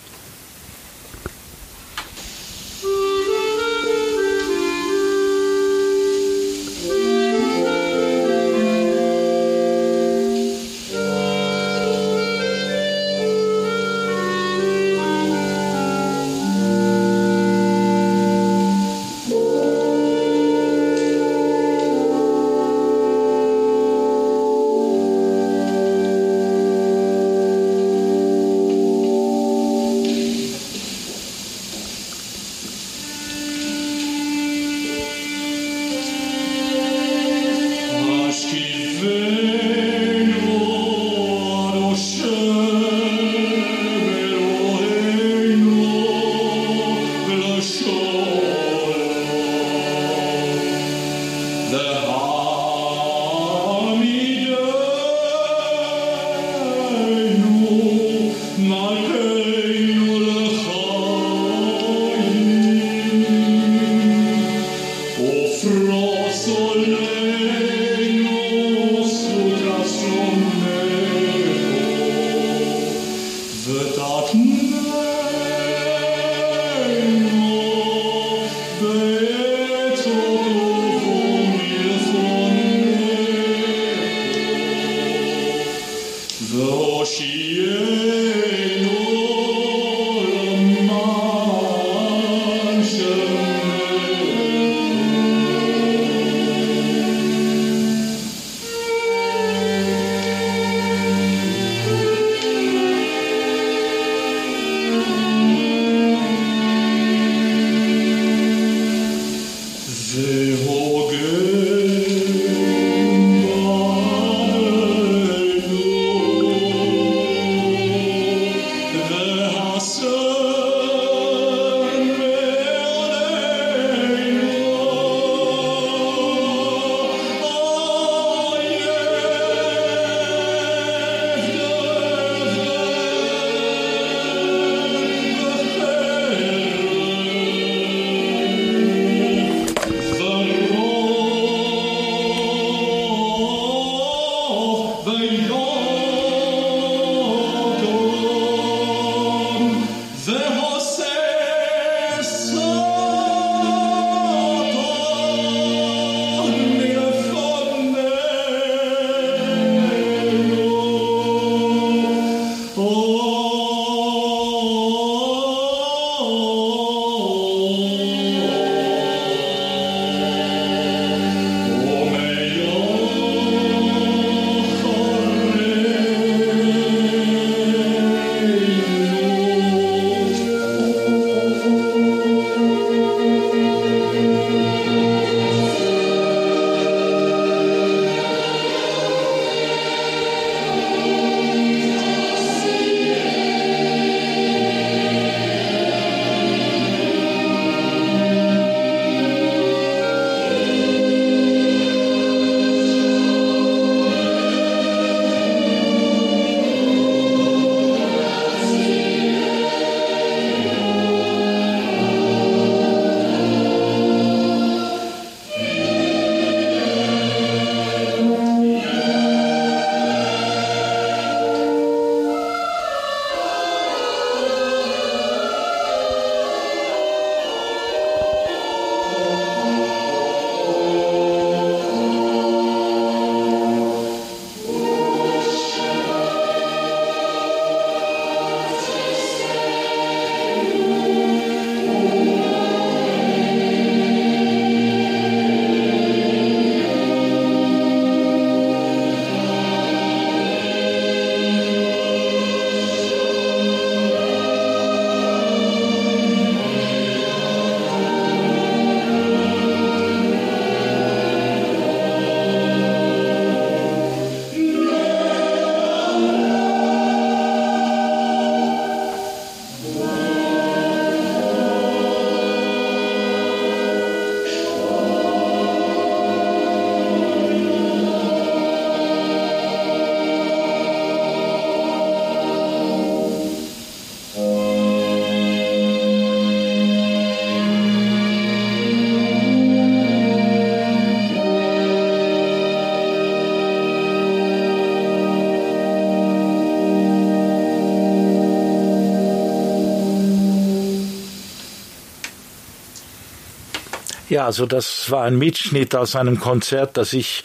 Ja, also das war ein Mitschnitt aus einem Konzert, das ich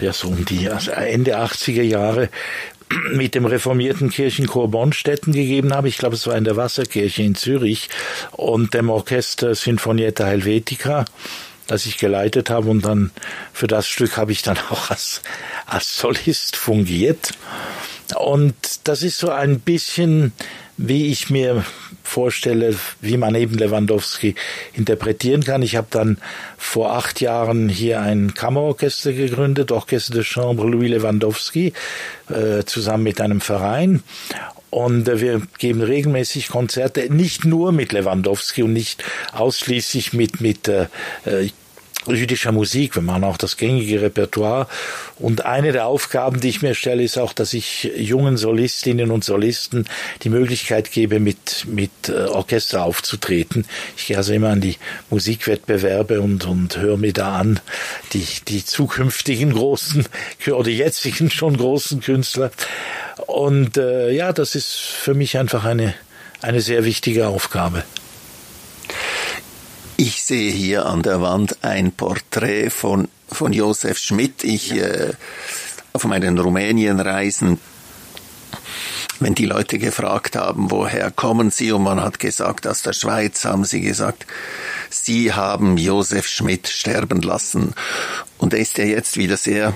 ja so um die also Ende 80er Jahre mit dem reformierten Kirchenchor Bonstetten gegeben habe. Ich glaube, es war in der Wasserkirche in Zürich und dem Orchester Sinfonietta Helvetica, das ich geleitet habe und dann für das Stück habe ich dann *laughs* auch als, als Solist fungiert. Und das ist so ein bisschen, wie ich mir vorstelle, wie man eben Lewandowski interpretieren kann. Ich habe dann vor acht Jahren hier ein Kammerorchester gegründet, Orchester de Chambre Louis Lewandowski, äh, zusammen mit einem Verein. Und äh, wir geben regelmäßig Konzerte, nicht nur mit Lewandowski und nicht ausschließlich mit, mit äh, äh jüdischer Musik. Wir machen auch das gängige Repertoire. Und eine der Aufgaben, die ich mir stelle, ist auch, dass ich jungen Solistinnen und Solisten die Möglichkeit gebe, mit, mit äh, Orchester aufzutreten. Ich gehe also immer an die Musikwettbewerbe und, und höre mir da an, die, die zukünftigen großen oder jetzigen schon großen Künstler. Und äh, ja, das ist für mich einfach eine, eine sehr wichtige Aufgabe. Ich sehe hier an der Wand ein Porträt von, von Josef Schmidt. Ich, äh, auf meinen Rumänienreisen, wenn die Leute gefragt haben, woher kommen Sie, und man hat gesagt, aus der Schweiz, haben sie gesagt, Sie haben Josef Schmidt sterben lassen. Und er ist ja jetzt wieder sehr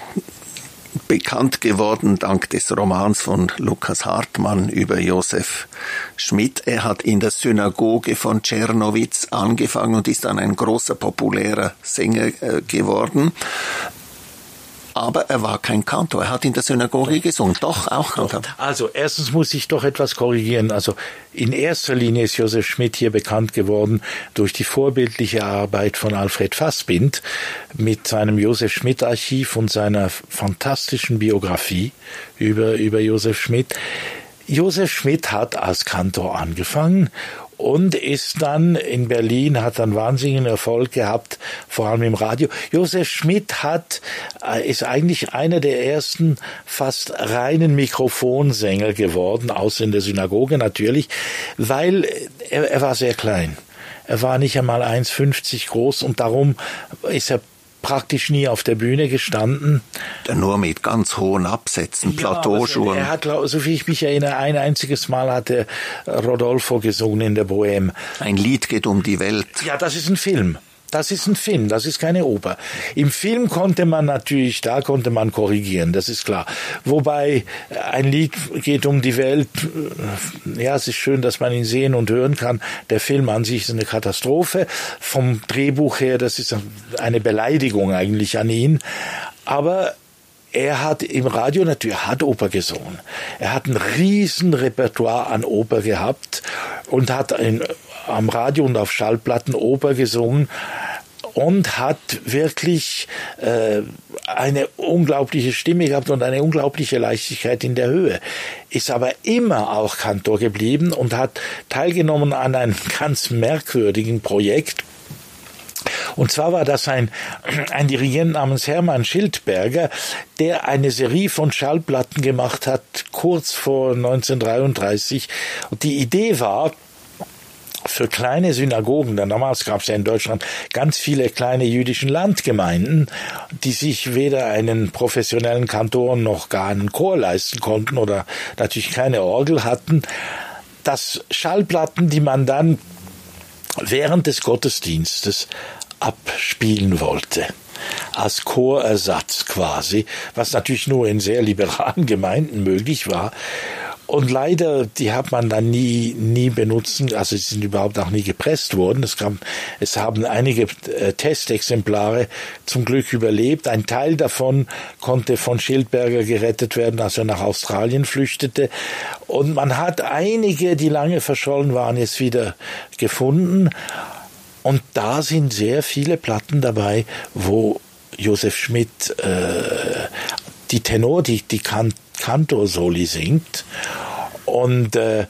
bekannt geworden dank des Romans von Lukas Hartmann über Josef Schmidt. Er hat in der Synagoge von Czernowitz angefangen und ist dann ein großer populärer Sänger äh, geworden aber er war kein Kantor. Er hat in der Synagoge gesungen. Doch, auch Kantor. Also, erstens muss ich doch etwas korrigieren. Also, in erster Linie ist Josef Schmidt hier bekannt geworden durch die vorbildliche Arbeit von Alfred Fassbind mit seinem Josef Schmidt Archiv und seiner fantastischen Biografie über, über Josef Schmidt. Josef Schmidt hat als Kantor angefangen und ist dann in Berlin, hat dann wahnsinnigen Erfolg gehabt, vor allem im Radio. Josef Schmidt hat, äh, ist eigentlich einer der ersten fast reinen Mikrofonsänger geworden, außer in der Synagoge natürlich, weil er, er war sehr klein. Er war nicht einmal 1,50 groß und darum ist er praktisch nie auf der Bühne gestanden. Nur mit ganz hohen Absätzen, ja, Plateauschuhen. Er hat, so wie ich mich erinnere, ein einziges Mal hatte Rodolfo gesungen in der Bohème. Ein Lied geht um die Welt. Ja, das ist ein Film. Das ist ein Film, das ist keine Oper. Im Film konnte man natürlich, da konnte man korrigieren, das ist klar. Wobei ein Lied geht um die Welt, ja, es ist schön, dass man ihn sehen und hören kann. Der Film an sich ist eine Katastrophe. Vom Drehbuch her, das ist eine Beleidigung eigentlich an ihn. Aber er hat im Radio natürlich, hat Oper gesungen. Er hat ein riesen Repertoire an Oper gehabt und hat in, am Radio und auf Schallplatten Oper gesungen und hat wirklich äh, eine unglaubliche Stimme gehabt und eine unglaubliche Leichtigkeit in der Höhe. Ist aber immer auch Kantor geblieben und hat teilgenommen an einem *laughs* ganz merkwürdigen Projekt. Und zwar war das ein, ein Dirigent namens Hermann Schildberger, der eine Serie von Schallplatten gemacht hat, kurz vor 1933. Und die Idee war, für kleine Synagogen, denn damals gab es ja in Deutschland ganz viele kleine jüdischen Landgemeinden, die sich weder einen professionellen Kantor noch gar einen Chor leisten konnten oder natürlich keine Orgel hatten, dass Schallplatten, die man dann während des Gottesdienstes abspielen wollte als Chorersatz quasi, was natürlich nur in sehr liberalen *laughs* Gemeinden möglich war. Und leider, die hat man dann nie, nie benutzen, also sie sind überhaupt auch nie gepresst worden. Es, kam, es haben einige äh, Testexemplare zum Glück überlebt. Ein Teil davon konnte von Schildberger gerettet werden, als er nach Australien flüchtete. Und man hat einige, die lange verschollen waren, jetzt wieder gefunden. Und da sind sehr viele Platten dabei, wo Josef Schmidt äh, die Tenor, die, die kan Kantorsoli singt. Und äh,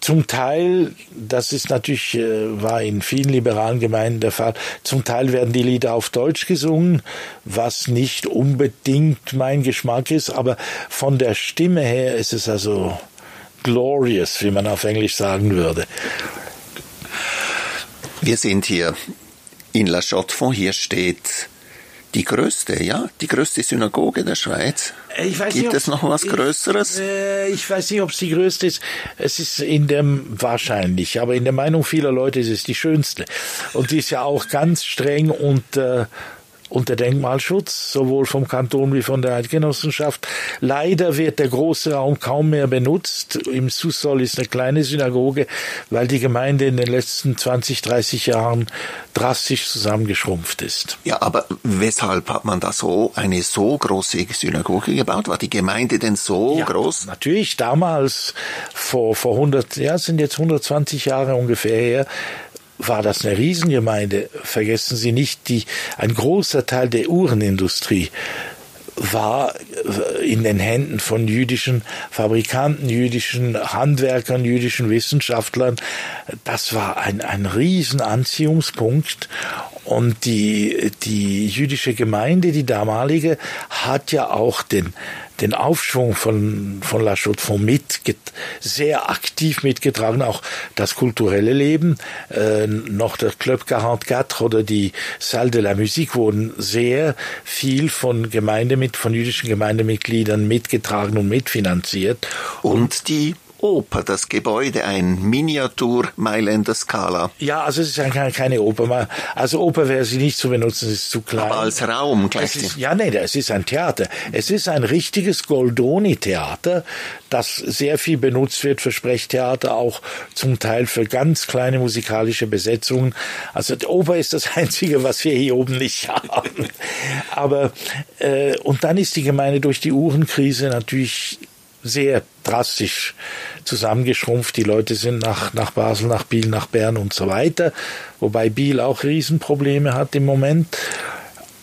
zum Teil, das ist natürlich, äh, war in vielen liberalen Gemeinden der Fall, zum Teil werden die Lieder auf Deutsch gesungen, was nicht unbedingt mein Geschmack ist, aber von der Stimme her ist es also glorious, wie man auf Englisch sagen würde. Wir sind hier in La Chaux-de-Fonds. Hier steht die größte, ja, die größte Synagoge der Schweiz. Gibt nicht, es noch was Größeres? Ich, äh, ich weiß nicht, ob es die größte ist. Es ist in dem wahrscheinlich, aber in der Meinung vieler Leute ist es die schönste. Und die ist ja auch ganz streng und äh, unter Denkmalschutz, sowohl vom Kanton wie von der Eidgenossenschaft. Leider wird der große Raum kaum mehr benutzt. Im Sussol ist eine kleine Synagoge, weil die Gemeinde in den letzten 20, 30 Jahren drastisch zusammengeschrumpft ist. Ja, aber weshalb hat man da so eine so große Synagoge gebaut? War die Gemeinde denn so ja, groß? Natürlich, damals vor, vor 100, ja, sind jetzt 120 Jahre ungefähr her, war das eine Riesengemeinde. Vergessen Sie nicht, die, ein großer Teil der Uhrenindustrie war in den Händen von jüdischen Fabrikanten, jüdischen Handwerkern, jüdischen Wissenschaftlern. Das war ein, ein Riesenanziehungspunkt. Und die, die jüdische Gemeinde, die damalige, hat ja auch den, den Aufschwung von, von La Chaux-de-Fonds mit, sehr aktiv mitgetragen, auch das kulturelle Leben. Äh, noch der Club 44 oder die Salle de la Musique wurden sehr viel von Gemeinde mit, von jüdischen Gemeindemitgliedern mitgetragen und mitfinanziert. Und die Oper, das Gebäude, ein Miniatur Mailänder Skala. Ja, also es ist keine, keine Oper. Also Oper wäre sie nicht zu benutzen, es ist zu klein. Aber als Raum gleich. Ist, ja, nee, es ist ein Theater. Es ist ein richtiges Goldoni-Theater, das sehr viel benutzt wird für Sprechtheater, auch zum Teil für ganz kleine musikalische Besetzungen. Also die Oper ist das *laughs* Einzige, was wir hier oben nicht haben. Aber äh, und dann ist die Gemeinde durch die Uhrenkrise natürlich sehr drastisch zusammengeschrumpft. Die Leute sind nach, nach Basel, nach Biel, nach Bern und so weiter, wobei Biel auch Riesenprobleme hat im Moment.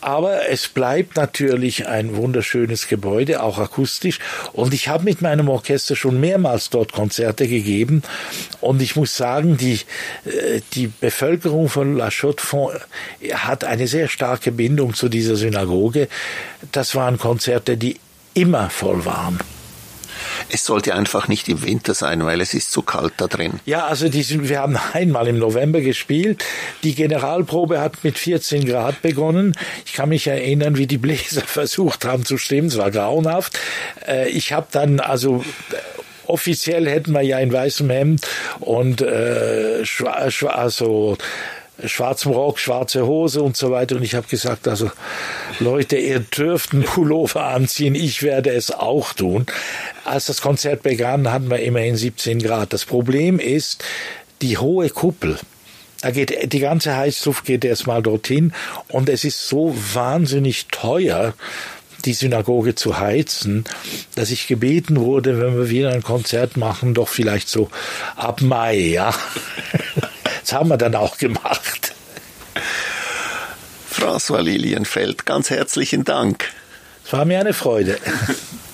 Aber es bleibt natürlich ein wunderschönes Gebäude, auch akustisch. Und ich habe mit meinem Orchester schon mehrmals dort Konzerte gegeben. Und ich muss sagen, die, äh, die Bevölkerung von La Chaux-de-Fonds hat eine sehr starke Bindung zu dieser Synagoge. Das waren Konzerte, die immer voll waren. Es sollte einfach nicht im Winter sein, weil es ist zu kalt da drin. Ja, also die sind, wir haben einmal im November gespielt. Die Generalprobe hat mit 14 Grad begonnen. Ich kann mich erinnern, wie die Bläser *laughs* versucht haben zu stimmen. Es war grauenhaft. Äh, ich habe dann also offiziell hätten wir ja in weißem Hemd und äh, also schwarzem Rock, schwarze Hose und so weiter. Und ich habe gesagt, also Leute, ihr dürft einen Pullover anziehen, ich werde es auch tun. Als das Konzert begann, hatten wir immerhin 17 Grad. Das Problem ist die hohe Kuppel. Da geht die ganze Heißluft geht erstmal dorthin und es ist so wahnsinnig teuer, die Synagoge zu heizen, dass ich gebeten wurde, wenn wir wieder ein Konzert machen, doch vielleicht so ab Mai, ja. *laughs* Das haben wir dann auch gemacht. François Lilienfeld, ganz herzlichen Dank. Es war mir eine Freude. *laughs*